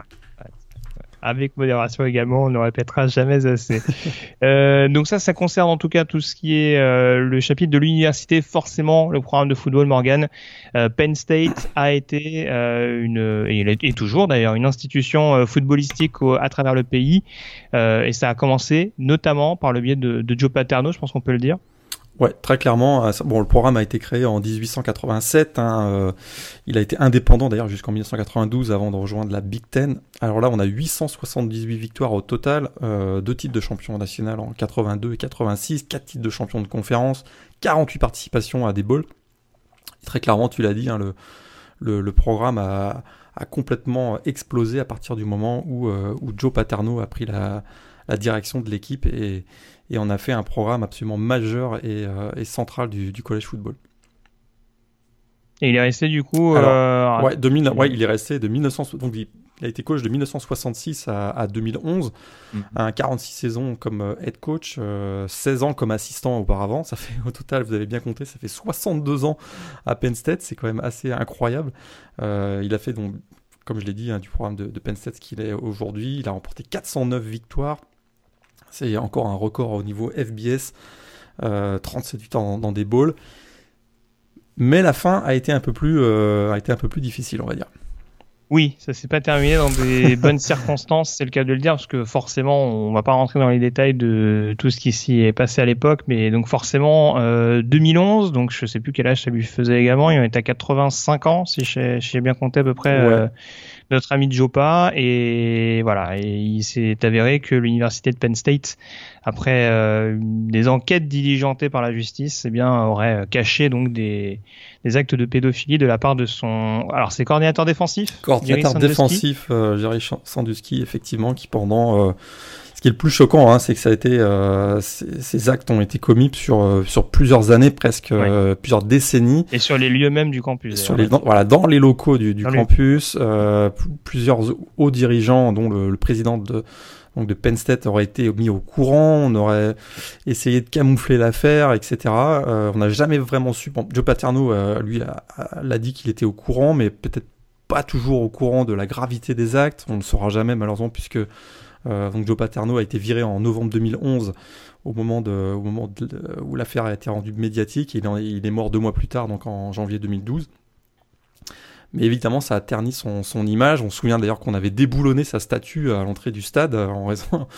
avec modération également, on ne répétera jamais assez. euh, donc ça, ça concerne en tout cas tout ce qui est euh, le chapitre de l'université, forcément le programme de football Morgan. Euh, Penn State a été euh, une, et il est toujours d'ailleurs, une institution footballistique à travers le pays, et ça a commencé notamment par le biais de, de Joe Paterno, je pense qu'on peut le dire. Ouais, très clairement. Euh, bon, le programme a été créé en 1887. Hein, euh, il a été indépendant d'ailleurs jusqu'en 1992 avant de rejoindre la Big Ten. Alors là, on a 878 victoires au total, euh, deux titres de champion national en 82 et 86, quatre titres de champion de conférence, 48 participations à des bowls. très clairement, tu l'as dit, hein, le, programme a, complètement explosé à partir du moment où, où Joe Paterno a pris la, la direction de l'équipe et et on a fait un programme absolument majeur et, euh, central du, collège football. Et il est resté du coup. euh... ouais, 2000, ouais, il est resté de 1900. Donc il, a été coach de 1966 à, 2011, mm 46 saisons comme euh, head coach, 16 euh, ans comme assistant auparavant. Ça fait au total, vous avez bien compté, ça fait 62 ans à Penn State. C'est quand même assez incroyable. il a fait donc, comme je l'ai dit, hein, du programme de, de Penn State ce qu'il est aujourd'hui. Il a remporté 409 victoires, c'est encore un record au niveau FBS, 37 euh, victoires dans, des bowls. Mais la fin a été un peu plus, euh, a été un peu plus difficile, on va dire. Oui, ça s'est pas terminé dans des bonnes circonstances, c'est le cas de le dire, parce que forcément, on va pas rentrer dans les détails de tout ce qui s'y est passé à l'époque, mais donc forcément, 2011, euh, donc je sais plus quel âge ça lui faisait également, il en était à 85 ans, si j'ai bien compté à peu près notre ami Jopa et voilà et il s'est avéré que l'université de Penn State après euh, des enquêtes diligentées par la justice eh bien aurait caché donc des, des actes de pédophilie de la part de son alors c'est coordinateur défensif coordinateur défensif euh, Jerry Sandusky effectivement qui pendant euh, ce qui est le plus choquant, hein, c'est que ça a été, euh, ces actes ont été commis sur euh, sur plusieurs années, presque euh, plusieurs décennies. Et sur les lieux même du campus. Sur les, dans, voilà, dans les locaux du, du campus, euh, plusieurs hauts dirigeants, dont le, le président de donc de Penn State aurait été mis au courant, on aurait essayé de camoufler l'affaire, etc. Euh, on n'a jamais vraiment su. Bon, Joe Paterno, euh, lui, l'a dit qu'il était au courant, mais peut-être pas toujours au courant de la gravité des actes. On ne le saura jamais malheureusement puisque donc Joe Paterno a été viré en novembre 2011 au moment, où l'affaire a été rendue médiatique. il, est mort deux mois plus tard, donc en janvier 2012. Mais évidemment, ça a terni son, image. On se souvient d'ailleurs qu'on avait déboulonné sa statue à l'entrée du stade euh, en raison,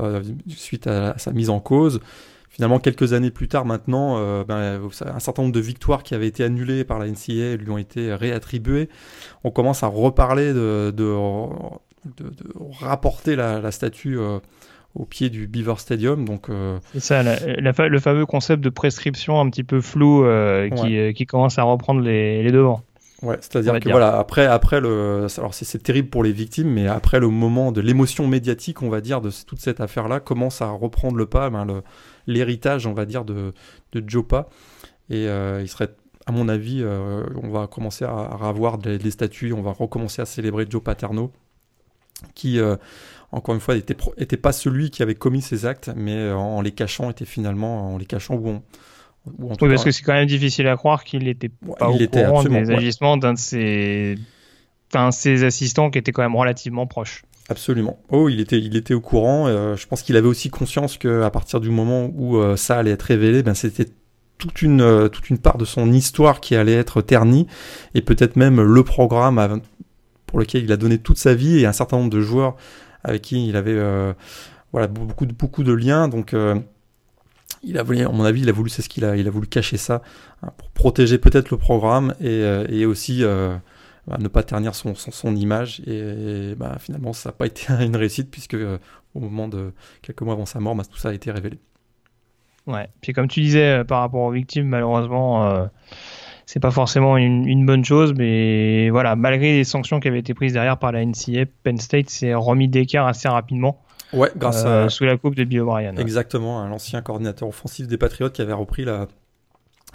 euh, suite à, sa mise en cause. Finalement, quelques années plus tard, maintenant, ben, un certain nombre de victoires qui avaient été annulées par la NCA lui ont été réattribuées. On commence à reparler de de, rapporter la, statue euh, au pied du Beaver Stadium. Donc, euh, C'est ça, le fameux concept de prescription un petit peu flou euh, qui, qui, commence à reprendre les, les devants. Ouais, c'est-à-dire que voilà, après, après le, alors c'est terrible pour les victimes, mais après le moment de l'émotion médiatique, on va dire, de toute cette affaire-là, commence à reprendre le pas, ben, l'héritage, on va dire, de, de Jopa. Et il serait à mon avis, on va commencer à, à avoir des, statues, on va recommencer à célébrer Joe Paterno, qui, encore une fois, n'était était pas celui qui avait commis ces actes, mais en, les cachant, était finalement en les cachant où on, oui, parce que c'est quand même difficile à croire qu'il n'était pas au courant des agissements d'un de ses... ses assistants qui était quand même relativement proche. Absolument. Oh, il était, il était au courant. Euh, je pense qu'il avait aussi conscience qu'à partir du moment où euh, ça allait être révélé, ben c'était toute une, euh, toute une part de son histoire qui allait être ternie, et peut-être même le programme pour lequel il a donné toute sa vie, et un certain nombre de joueurs avec qui il avait voilà, beaucoup, de liens. Donc il a voulu, à mon avis, il a voulu, c'est ce qu'il a, il a voulu cacher ça hein, pour protéger peut-être le programme et, euh, aussi euh, bah, ne pas ternir son, image. Et, bah, finalement, ça n'a pas été une réussite puisque euh, au moment de quelques mois avant sa mort, bah, tout ça a été révélé. Ouais. Puis comme tu disais, par rapport aux victimes, malheureusement, c'est pas forcément une, une, bonne chose, mais voilà, malgré les sanctions qui avaient été prises derrière par la NCA, Penn State s'est remis d'écart assez rapidement. Ouais, grâce euh, à... Sous la coupe de Bill O'Brien. Exactement, l'ancien coordinateur offensif des Patriots qui avait repris la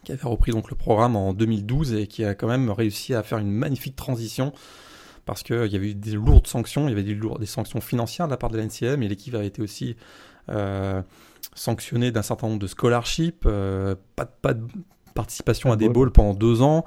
qui avait repris donc le programme en 2012 et qui a quand même réussi à faire une magnifique transition parce qu'il y avait eu des lourdes sanctions, il y avait des, lourdes, des sanctions financières de la part de l'NCM mais l'équipe a été aussi euh, sanctionnée d'un certain nombre de scholarships, euh, pas, pas de participation à des bowls pendant deux ans.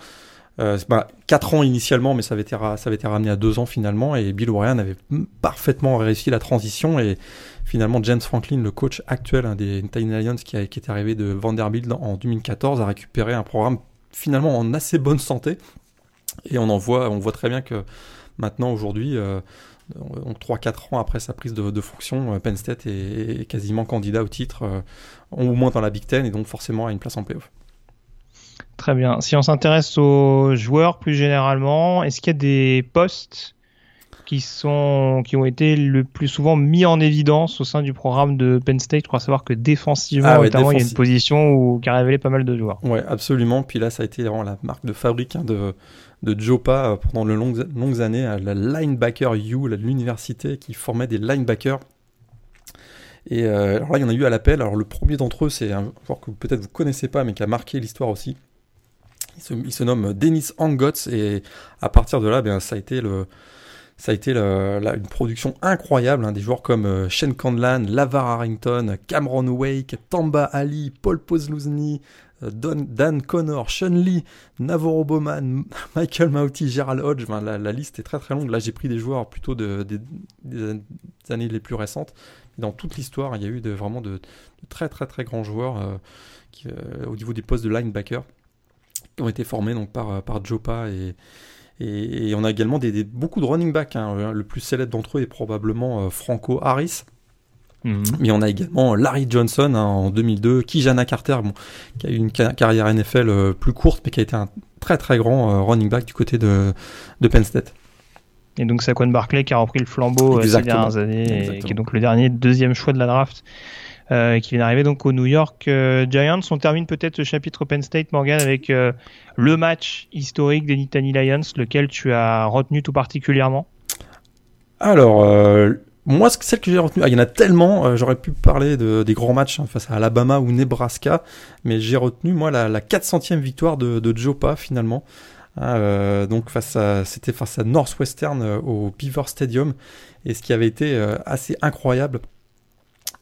Euh, 4 ans initialement, mais ça avait, été ça avait été ramené à 2 ans finalement, et Bill O'Brien avait parfaitement réussi la transition, et finalement James Franklin, le coach actuel hein, des Tiny Lions qui, qui est arrivé de Vanderbilt en 2014, a récupéré un programme finalement en assez bonne santé, et on en voit, on voit très bien que maintenant aujourd'hui, euh, 3-4 ans après sa prise de, fonction, euh, Penn State est, quasiment candidat au titre, euh, au moins dans la Big Ten, et donc forcément à une place en playoff. Très bien. Si on s'intéresse aux joueurs plus généralement, est-ce qu'il y a des postes qui, sont, qui ont été le plus souvent mis en évidence au sein du programme de Penn State? Je crois savoir que défensivement, ah notamment, il y a une position où, qui a révélé pas mal de joueurs. Oui, absolument. Puis là, ça a été vraiment la marque de fabrique hein, de, de Jopa euh, pendant de longues, longues années, la linebacker U, l'université qui formait des linebackers. Et euh, alors là, il y en a eu à l'appel. Alors le premier d'entre eux, c'est un joueur que peut-être vous connaissez pas, mais qui a marqué l'histoire aussi. Il se, nomme Dennis Angots et à partir de là, ben, ça a été une production incroyable. Hein, des joueurs comme euh, Shane Lavar Harrington, Cameron Wake, Tamba Ali, Paul Pozluzny, euh, Dan Connor, Sean Lee, Navarro Bowman, Michael Mauti, Gerald Hodge. la, liste est très très longue. Là, j'ai pris des joueurs plutôt de, des, années les plus récentes. Dans toute l'histoire, il y a eu vraiment de, très très très grands joueurs euh, qui, au niveau des postes de linebacker ont été formés donc par, euh, par Jopa et, et, on a également des, beaucoup de running back. Hein. Euh, le plus célèbre d'entre eux est probablement euh, Franco Harris. Mhm. Mais on a également Larry Johnson hein, en 2002, Kijana Carter, bon, qui a eu une carrière NFL plus courte, mais qui a été un très très grand running back du côté de, de Penn State. Et donc Saquon Barclay qui a repris le flambeau ces dernières années, et qui est donc le dernier deuxième choix de la draft euh, qui vient d'arriver donc au New York euh, Giants. On termine peut-être ce chapitre Penn State, Morgan, avec euh, le match historique des Nittany Lions, lequel tu as retenu tout particulièrement? Alors, moi, celle que j'ai retenue, ah, il y en a tellement, j'aurais pu parler de, des grands matchs hein, face à Alabama ou Nebraska, mais j'ai retenu, moi, la, la 400e victoire de, de Jopa, finalement. Ah, donc face à, c'était face à Northwestern au Beaver Stadium, et ce qui avait été assez incroyable,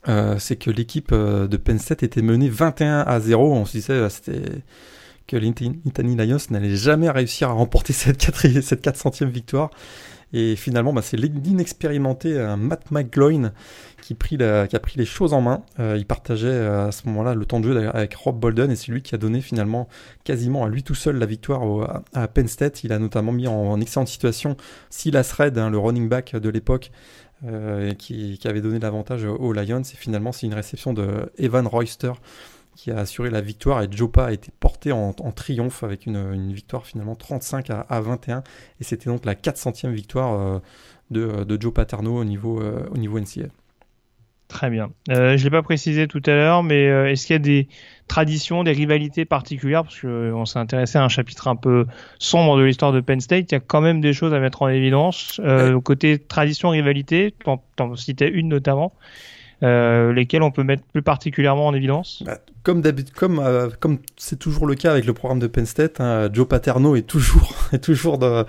euh, c'est que l'équipe euh, de Penn State était menée 21 à 0. On se disait euh, que l'Intani Lions n'allait jamais réussir à remporter cette, cette 400e victoire. Et finalement, bah, c'est l'inexpérimenté Matt McGloin qui, a pris les choses en main. il partageait à ce moment-là le temps de jeu avec Rob Bolden et c'est lui qui a donné finalement quasiment à lui tout seul la victoire à Penn State. Il a notamment mis en, excellente situation Silas Red, hein, le running back de l'époque, euh, qui, avait donné l'avantage aux Lions. Et finalement, c'est une réception de Evan Royster qui a assuré la victoire. Et Jopa a été porté en, triomphe avec une, victoire finalement 35 à, 21. Et c'était donc la 400e victoire euh, de, de, Joe Paterno au niveau, euh, au niveau NCA. Très bien. Je l'ai pas précisé tout à l'heure, mais est-ce qu'il y a des traditions, des rivalités particulières Parce qu'on s'est intéressé à un chapitre un peu sombre de l'histoire de Penn State. Il y a quand même des choses à mettre en évidence. Euh, Côté tradition, rivalité, t'en, t'en citais une notamment. Euh, lesquels on peut mettre plus particulièrement en évidence? Bah, euh, comme c'est toujours le cas avec le programme de Penn State, hein, Joe Paterno est toujours toujours dans,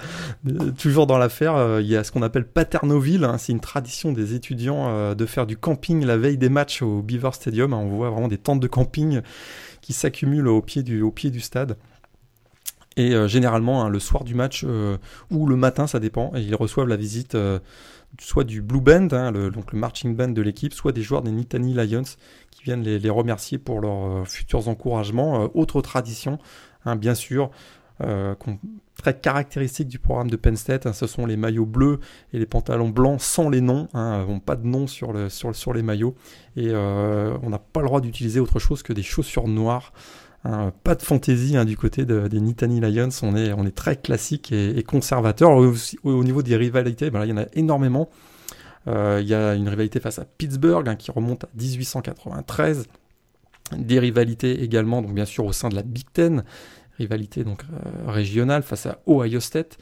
toujours dans l'affaire. Euh, il y a ce qu'on appelle Paternoville, hein, c'est une tradition des étudiants euh, de faire du camping la veille des matchs au Beaver Stadium. Hein, on voit vraiment des tentes de camping qui s'accumulent au pied du stade. Et généralement, le soir du match ou le matin, ça dépend, ils reçoivent la visite soit du Blue Band, hein, le, donc le marching band de l'équipe, soit des joueurs des Nittany Lions qui viennent les, remercier pour leurs euh, futurs encouragements. Euh, autre tradition, hein, bien sûr, euh, très caractéristique du programme de Penn State, hein, ce sont les maillots bleus et les pantalons blancs sans les noms, hein, pas de nom sur les maillots, et on n'a pas le droit d'utiliser autre chose que des chaussures noires. Hein, pas de fantaisie hein, du côté des Nittany Lions, on est, on est très classique et, conservateur. Au, niveau des rivalités, ben il y en a énormément. Euh, il y a une rivalité face à Pittsburgh hein, qui remonte à 1893. Des rivalités également, donc bien sûr au sein de la Big Ten, rivalité donc euh, régionale face à Ohio State.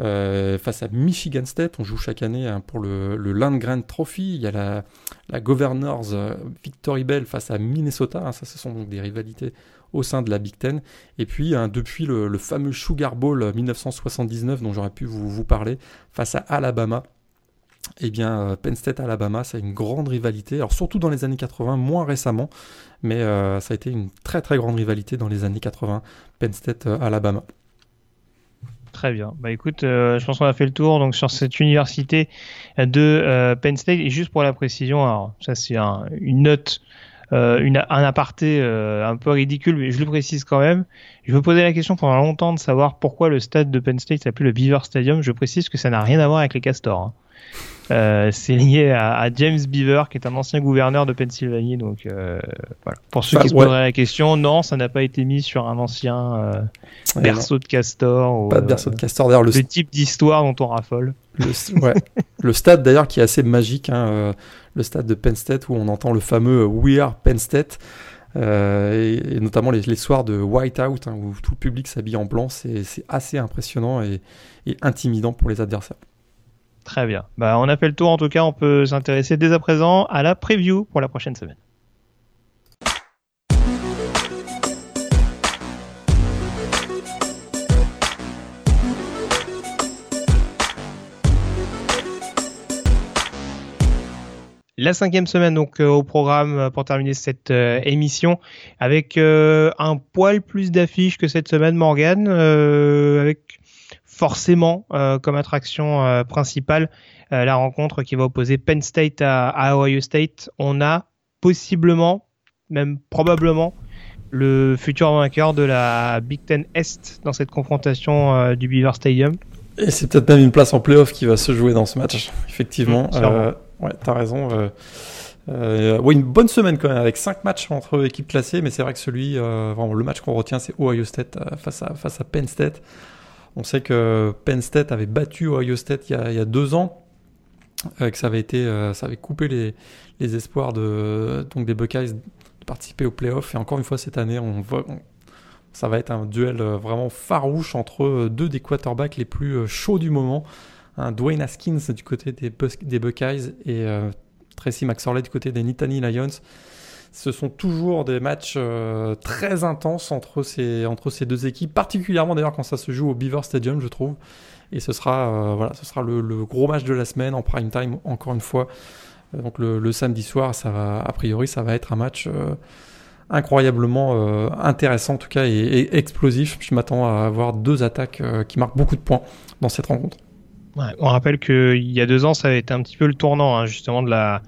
Euh, face à Michigan State. On joue chaque année pour le, le Trophy. Il y a la, Governors Victory Bell face à Minnesota. ça, ce sont donc des rivalités au sein de la Big Ten. Et puis, hein, depuis le, fameux Sugar Bowl 1979 dont j'aurais pu vous, parler, face à Alabama, eh bien, euh, Penn State-Alabama, c'est une grande rivalité. Alors, surtout dans les années 80, moins récemment, mais euh, ça a été une très très grande rivalité dans les années 80, Penn State-Alabama. Très bien. Bah écoute, euh, je pense qu'on a fait le tour donc sur cette université de Penn State. Et juste pour la précision, alors ça c'est une note euh, un aparté euh, un peu ridicule, mais je le précise quand même. Je me posais la question pendant longtemps de savoir pourquoi le stade de Penn State s'appelle le Beaver Stadium. Je précise que ça n'a rien à voir avec les castors. Hein. Euh, c'est lié à, James Beaver, qui est un ancien gouverneur de Pennsylvanie. Donc euh, voilà. Pour ceux qui se poseraient la question, non, ça n'a pas été mis sur un ancien euh, berceau de castor. pas de berceau de castor. D'ailleurs, le, le type d'histoire dont on raffole. Le, ouais. le stade d'ailleurs qui est assez magique, hein, le stade de Penn State où on entend le fameux We Are Penn State. et, notamment les, soirs de Whiteout hein, où tout le public s'habille en blanc, c'est assez impressionnant et, et intimidant pour les adversaires. Très bien. Bah, on a fait le tour en tout cas, on peut s'intéresser dès à présent à la preview pour la prochaine semaine. La cinquième semaine donc euh, au programme euh, pour terminer cette euh, émission avec un poil plus d'affiches que cette semaine Morgan forcément euh, comme attraction euh, principale euh, la rencontre qui va opposer Penn State à, Ohio State. On a possiblement, même probablement, le futur vainqueur de la Big Ten Est dans cette confrontation du Beaver Stadium. Et c'est peut-être même une place en playoff qui va se jouer dans ce match, effectivement. Mmh, ouais, t'as raison. Euh, une bonne semaine quand même avec cinq matchs entre équipes classées, mais c'est vrai que celui, vraiment, le match qu'on retient, c'est Ohio State face à face à Penn State. On sait que Penn State avait battu Ohio State il y a, deux ans, euh, que ça avait, été, euh, ça avait coupé les, espoirs de, donc des Buckeyes de participer aux playoffs. Et encore une fois, cette année, on voit, ça va être un duel euh, vraiment farouche entre deux des quarterbacks les plus chauds du moment. Dwayne Haskins du côté des, des Buckeyes et Tracy McSorley du côté des Nittany Lions. Ce sont toujours des matchs euh, très intenses entre ces, deux équipes, particulièrement d'ailleurs quand ça se joue au Beaver Stadium, je trouve. Et ce sera, euh, voilà, ce sera le, gros match de la semaine en prime time, encore une fois. Euh, donc le, samedi soir, ça va, a priori, ça va être un match incroyablement intéressant en tout cas et, explosif. Je m'attends à avoir deux attaques qui marquent beaucoup de points dans cette rencontre. on rappelle qu'il y a deux ans, ça avait été un petit peu le tournant hein, justement de la,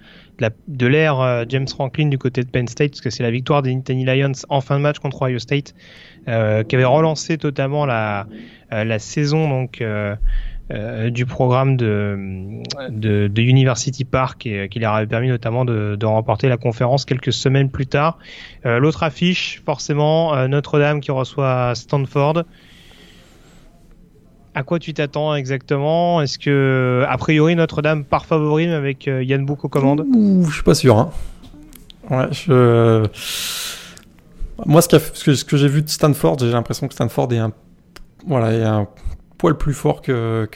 de l'ère euh, James Franklin du côté de Penn State, parce que c'est la victoire des Nittany Lions en fin de match contre Ohio State, euh, qui avait relancé totalement la, euh, saison du programme de, de, University Park et qui leur avait permis notamment de, de remporter la conférence quelques semaines plus tard. L'autre affiche, forcément, Notre-Dame qui reçoit Stanford. À quoi tu t'attends exactement? Est-ce que, a priori, Notre-Dame part favori avec euh, Yann Bouk aux commandes? Ouh, Je suis pas sûr. Hein. Ouais. Moi, ce, que, j'ai vu de Stanford, j'ai l'impression que Stanford est un, voilà, est un poil plus fort que,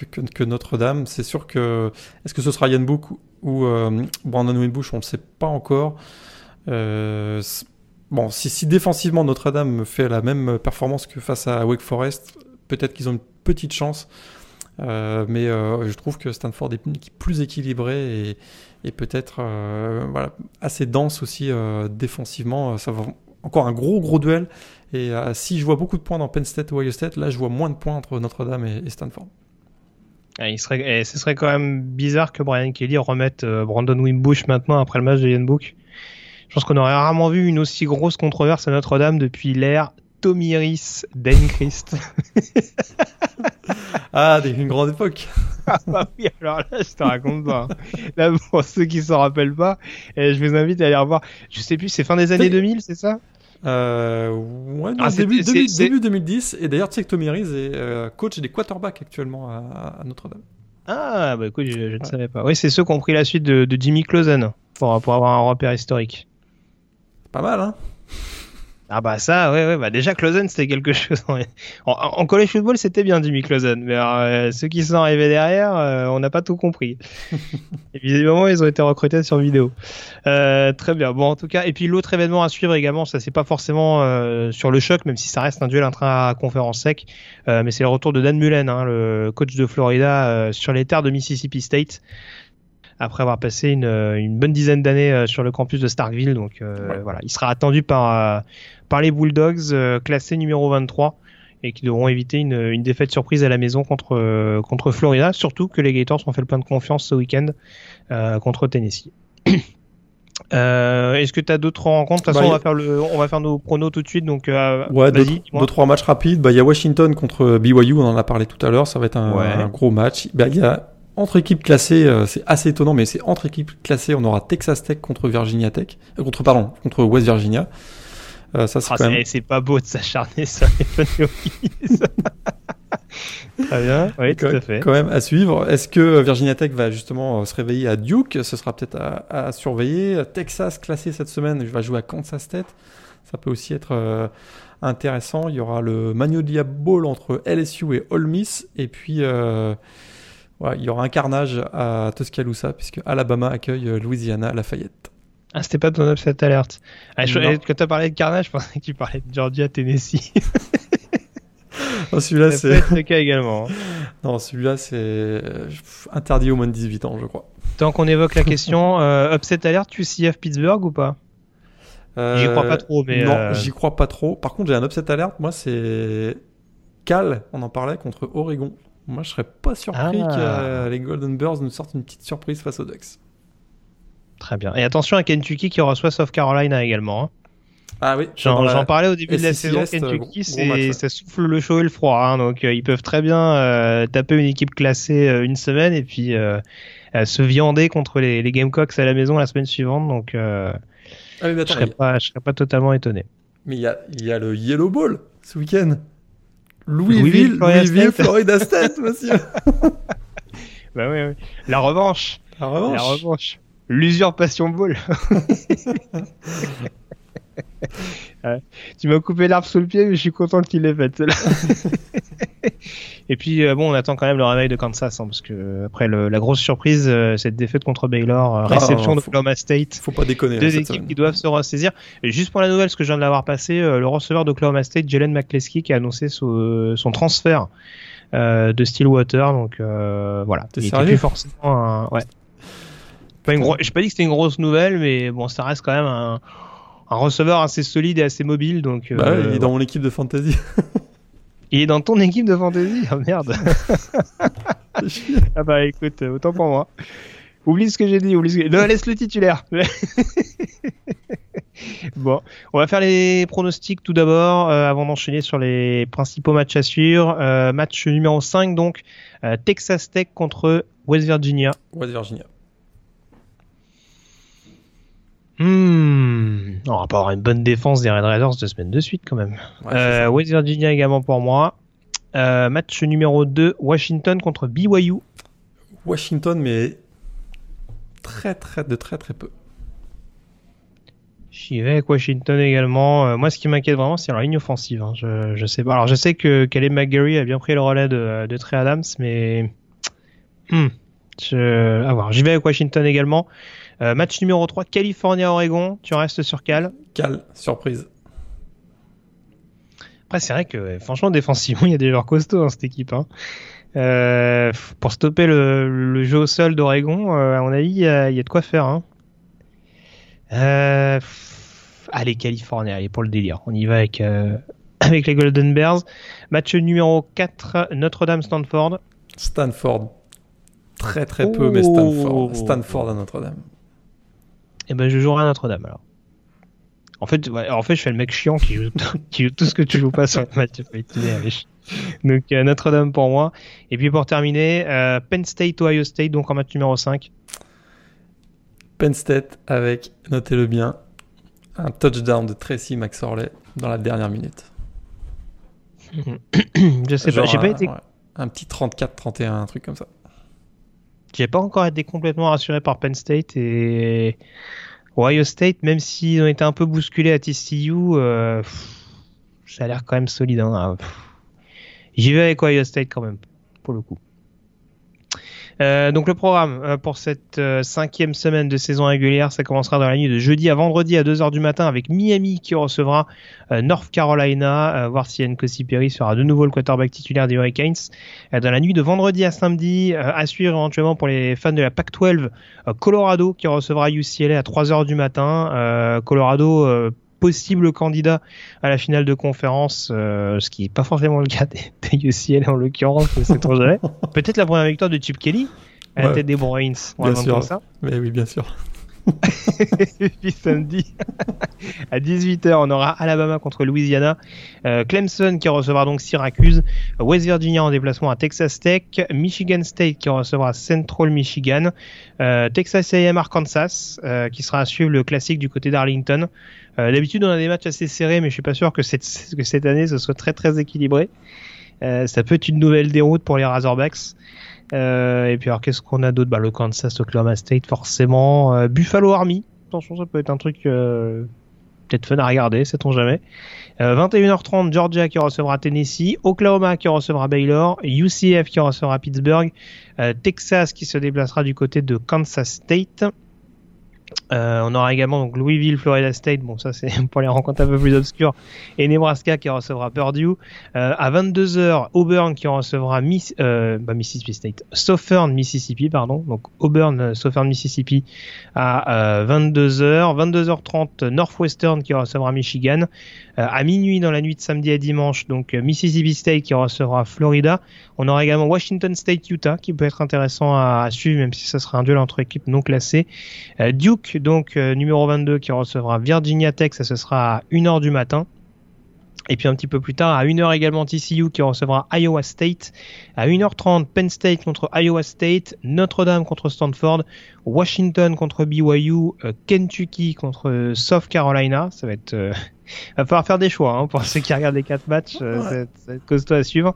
Notre-Dame. C'est sûr que. Est-ce que ce sera Yann Book ou euh, Brandon Winbush On ne le sait pas encore. Euh, bon, si défensivement Notre-Dame fait la même performance que face à Wake Forest, peut-être qu'ils ont une petite chance. Euh, mais euh, je trouve que Stanford est plus équilibrée et, peut-être euh, assez dense aussi défensivement. Ça va encore un gros gros duel. Et si je vois beaucoup de points dans Penn State ou Ohio State, là je vois moins de points entre Notre-Dame et, et Stanford. Ah, et ce serait quand même bizarre que Brian Kelly remette Brandon Wimbush maintenant après le match de Yann Book. Je pense qu'on aurait rarement vu une aussi grosse controverse à Notre-Dame depuis l'ère Tomiris Christ. Ah, une grande époque. ah bah oui, alors là, je te raconte pas. Là, pour ceux qui s'en rappellent pas, eh, je vous invite à aller revoir. Je sais plus, c'est fin des années C'est- 2000, c'est ça? Euh, ouais, Ah, début, c'est- début- c'est- début 2010. Et d'ailleurs, tu sais que Tommy Rees est euh, coach des quarterbacks actuellement à, à Notre-Dame. Ah, bah écoute, je, je ne savais pas. Oui, c'est ceux qui ont pris la suite de, de Jimmy Clausen pour, pour avoir un repère historique. Pas mal, hein Ah bah ça, ouais, ouais, bah déjà Clausen c'était quelque chose. En, college football c'était bien Jimmy Clausen, mais alors, euh, ceux qui sont arrivés derrière, euh, on n'a pas tout compris. visiblement ils ont été recrutés sur vidéo. Euh, très bien. Bon en tout cas, et puis l'autre événement à suivre également, ça c'est pas forcément sur le choc, même si ça reste un duel intra-conférence sec, mais c'est le retour de Dan Mullen, hein, le coach de Florida, sur les terres de Mississippi State. Après avoir passé une, une bonne dizaine d'années euh, sur le campus de Starkville, donc euh, Ouais. voilà, il sera attendu par euh, par les Bulldogs, euh, classés numéro 23, et qui devront éviter une, une défaite surprise à la maison contre, euh, contre Florida, surtout que les Gators ont fait le plein de confiance ce week-end euh, contre Tennessee. Euh, Est-ce que tu as d'autres rencontres? De toute Bah, façon, on, va faire le, on va faire nos pronos tout de suite. Donc, euh, Ouais, deux, trois matchs rapides. Bah, il y a Washington contre BYU, on en a parlé tout à l'heure. Ça va être un, Ouais. un gros match. Bah, il y a entre équipes classées, euh, c'est assez étonnant, mais c'est entre équipes classées. On aura Texas Tech contre Virginia Tech, euh, contre pardon, contre West Virginia. Euh, ça c'est Ah, même. pas beau de s'acharner sur les Très bien, oui, tout quand, à fait. quand même à suivre. Est-ce que Virginia Tech va justement euh, se réveiller à Duke? Ce sera peut-être à, à surveiller. Texas classé cette semaine, va jouer à Kansas State. Ça peut aussi être euh, intéressant. Il y aura le Magnolia Bowl entre LSU et Ole Miss. Et puis, euh, ouais, il y aura un carnage à Tuscaloosa puisque Alabama accueille euh, Louisiana à Lafayette. Ah, c'était pas ton upset alert. Ah, je, quand t'as parlé de carnage, je pensais que tu parlais de Georgia, Tennessee. Oh, celui-là, c'est le cas également. hein. non, celui-là, c'est euh, interdit aux moins de 18 ans, je crois. Tant qu'on évoque la question, euh, upset alert, tu CF Pittsburgh ou pas? J'y crois pas trop, mais, Non, euh, j'y crois pas trop. Par contre, j'ai un upset alerte. Moi, c'est Cal, on en parlait, contre Oregon. Moi, je serais pas surpris Ah. que euh, les Golden Bears nous sortent une petite surprise face aux Ducks. Très bien. Et attention à Kentucky qui reçoit South Carolina également. hein. Ah oui, J'en parlais au début de la SEC saison. Euh, Kentucky, gros- gros c'est- match, ouais. ça souffle le chaud et le froid. hein. donc euh, ils peuvent très bien euh, taper une équipe classée euh, une semaine et puis se viander contre les, les Gamecocks à la maison la semaine suivante. Donc Ah, mais je serais mais- pas, je serais pas totalement étonné. mais il y a, il y a le Yellow Bowl ce week-end. Louisville, Louisville, Florida Louisville, State. Florida State, monsieur. Bah oui, oui. La revanche. La La revanche. revanche. L'usurpation ball. Tu m'as coupé l'arbre sous le pied, mais je suis content qu'il l'ait fait. celle-là. Et puis euh, bon, on attend quand même le réveil de Kansas, hein, parce que euh, après le- la grosse surprise, euh, cette défaite contre Baylor, euh, réception Ah, de faut- Oklahoma State, Faut pas déconner. deux équipes semaine. qui doivent se ressaisir. Et juste pour la nouvelle, ce que je viens de l'avoir passé, euh, le receveur d'Oklahoma State, Jalen McCleskey, qui a annoncé son, son transfert euh, de Stillwater. Donc euh, voilà, il était sérieux plus forcément un... ouais. Pas une gros... Je pas dit que c'était une grosse nouvelle, mais bon, ça reste quand même un, un receveur assez solide et assez mobile. Donc Bah ouais, euh, il est dans mon équipe de fantasy. il est dans ton équipe de fantasy. Ah merde. ah bah écoute, euh, autant pour moi. Oublie ce que j'ai dit, oublie ce que... Non, laisse le titulaire. bon, on va faire les pronostics tout d'abord, euh, avant d'enchaîner sur les principaux matchs à suivre. Euh, match numéro 5 donc, euh, Texas Tech contre West Virginia. West Virginia. Hmm, on va pas avoir une bonne défense des Red Raiders deux semaines de suite quand même. Ouais, Euh. West Virginia également pour moi. Euh, match numéro 2, Washington contre BYU. Washington, mais très très de très très peu. J'y vais avec Washington également. Euh, moi, ce qui m'inquiète vraiment, c'est la ligne offensive. hein. Je, je sais pas. Alors, je sais que Caleb McGarry a bien pris le relais de, de Trey Adams, mais Hmm. Je... à voir. J'y vais avec Washington également. Euh, match numéro 3, California-Oregon. Tu restes sur Cal. Cal, surprise. Après, c'est vrai que franchement, défensivement, il y a des joueurs costauds dans cette équipe. Hein. Euh, pour stopper le, le jeu au sol d'Oregon, euh, à mon avis, il y, a il y a de quoi faire. Hein. Euh, allez, California, allez, pour le délire. On y va avec, euh, avec les Golden Bears. Match numéro 4, Notre-Dame-Stanford. Stanford. Très très peu, mais Oh. Stanford. Stanford à Notre-Dame. Et ben, je jouerai à Notre-Dame alors. En fait, ouais, en fait, je fais le mec chiant qui joue, qui joue tout ce que tu joues pas sur le match. Donc euh, Notre-Dame pour moi. Et puis pour terminer, euh, Penn State, Ohio State, donc en match numéro 5. Penn State avec, notez-le bien, un touchdown de Tracy McSorley dans la dernière minute. je sais pas, j'ai pas un, été, ouais, un petit 34-31, un truc comme ça. J'ai pas encore été complètement rassuré par Penn State et Ohio State, même s'ils ont été un peu bousculés à TCU, euh, ça a l'air quand même solide. Hein. J'y vais avec Ohio State quand même, pour le coup. Euh, donc le programme euh, pour cette euh, cinquième semaine de saison régulière, ça commencera dans la nuit de jeudi à vendredi à 2h du matin avec Miami qui recevra North Carolina, voir si Nkosi Perry sera de nouveau le quarterback titulaire des Hurricanes. Dans la nuit de vendredi à samedi, à suivre éventuellement pour les fans de la Pac-12, euh, Colorado qui recevra UCLA à 3h du matin. Colorado possible candidat à la finale de conférence, euh, ce qui n'est pas forcément le cas des, des UCLA en l'occurrence, mais c'est trop jamais. Peut-être la première victoire de Chip Kelly à la tête des Bruins. Bien sûr. ça. Mais oui, bien sûr. Et puis samedi à 18h, on aura Alabama contre Louisiana, euh, Clemson qui recevra donc Syracuse, West Virginia en déplacement à Texas Tech, Michigan State qui recevra Central Michigan, euh, Texas A&M Arkansas euh, qui sera à suivre le classique du côté d'Arlington. Euh, D'habitude, on a des matchs assez serrés, mais je suis pas sûr que cette, que cette année ce soit très très équilibré. Euh, ça peut être une nouvelle déroute pour les Razorbacks. Euh, et puis alors qu'est-ce qu'on a d'autre? Bah, Le Kansas, Oklahoma State forcément. Euh, Buffalo Army. Attention, ça peut être un truc peut-être fun à regarder, sait-on jamais. Euh, 21h30, Georgia qui recevra Tennessee, Oklahoma qui recevra Baylor, UCF qui recevra Pittsburgh, Texas qui se déplacera du côté de Kansas State. Euh, on aura également donc Louisville, Florida State. Bon, ça c'est pour les rencontres un peu plus obscures. Et Nebraska qui recevra Purdue. Euh, à 22h, Auburn qui recevra Miss, euh, bah, Mississippi State, Southern Mississippi, pardon. Donc Auburn, euh, Southern Mississippi à euh, 22h. 22h30, Northwestern qui recevra Michigan. Euh, à minuit dans la nuit de samedi à dimanche, donc euh, Mississippi State qui recevra Florida. On aura également Washington State, Utah qui peut être intéressant à, suivre, même si ça sera un duel entre équipes non classées. Euh, Duke, donc numéro 22 qui recevra Virginia Tech, ça ce sera à 1h du matin. Et puis un petit peu plus tard, à 1h également TCU qui recevra Iowa State. À 1h30, Penn State contre Iowa State, Notre-Dame contre Stanford, Washington contre BYU, euh, Kentucky contre euh, South Carolina. Ça va être, euh, va falloir faire des choix hein, pour ceux qui regardent les quatre matchs. euh, Ouais. être, ça costaud à suivre.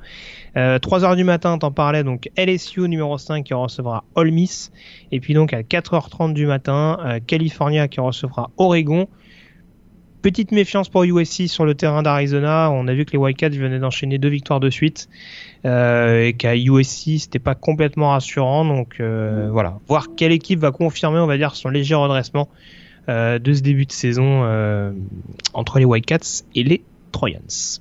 Euh, 3h du matin, t'en parlais, donc LSU numéro 5 qui recevra Ole Miss. Et puis donc à 4h30 du matin, euh, California qui recevra Oregon. Petite méfiance pour USC sur le terrain d'Arizona. On a vu que les Wildcats venaient d'enchaîner deux victoires de suite euh, et qu'à USC c'était pas complètement rassurant. Donc euh, voilà, voir quelle équipe va confirmer, on va dire, son léger redressement euh, de ce début de saison euh, entre les Wildcats et les Trojans.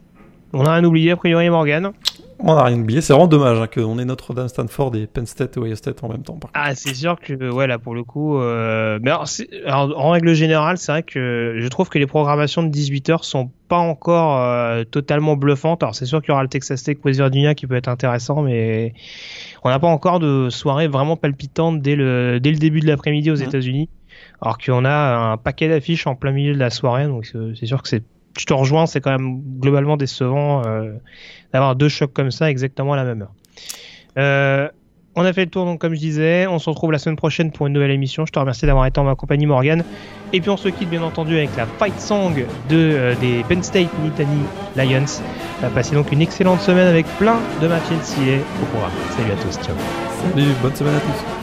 On a rien oublié a priori, Morgan? On n'a rien oublié. C'est vraiment dommage hein, qu'on ait Notre-Dame, Stanford et Penn State et Ohio State en même temps. par. Ah, c'est sûr que, ouais, là, pour le coup, euh, mais alors, c'est- alors, en règle générale, c'est vrai que je trouve que les programmations de 18h sont pas encore euh, totalement bluffantes. Alors, c'est sûr qu'il y aura le Texas Tech West Virginia qui peut être intéressant, mais on n'a pas encore de soirée vraiment palpitante dès le, dès le début de l'après-midi aux Mhm. États-Unis. Alors qu'on a un paquet d'affiches en plein milieu de la soirée, donc c'est c'est sûr que c'est, je te rejoins, c'est quand même globalement décevant euh, d'avoir deux chocs comme ça exactement à la même heure. Euh, On a fait le tour, donc, comme je disais. On se retrouve la semaine prochaine pour une nouvelle émission. Je te remercie d'avoir été en ma compagnie, Morgan. Et puis, on se quitte, bien entendu, avec la fight song de, euh, des Penn State Nittany Lions. Passez donc une excellente semaine avec plein de matchs NCA au programme. Salut à tous. Ciao. Salut, bonne semaine à tous.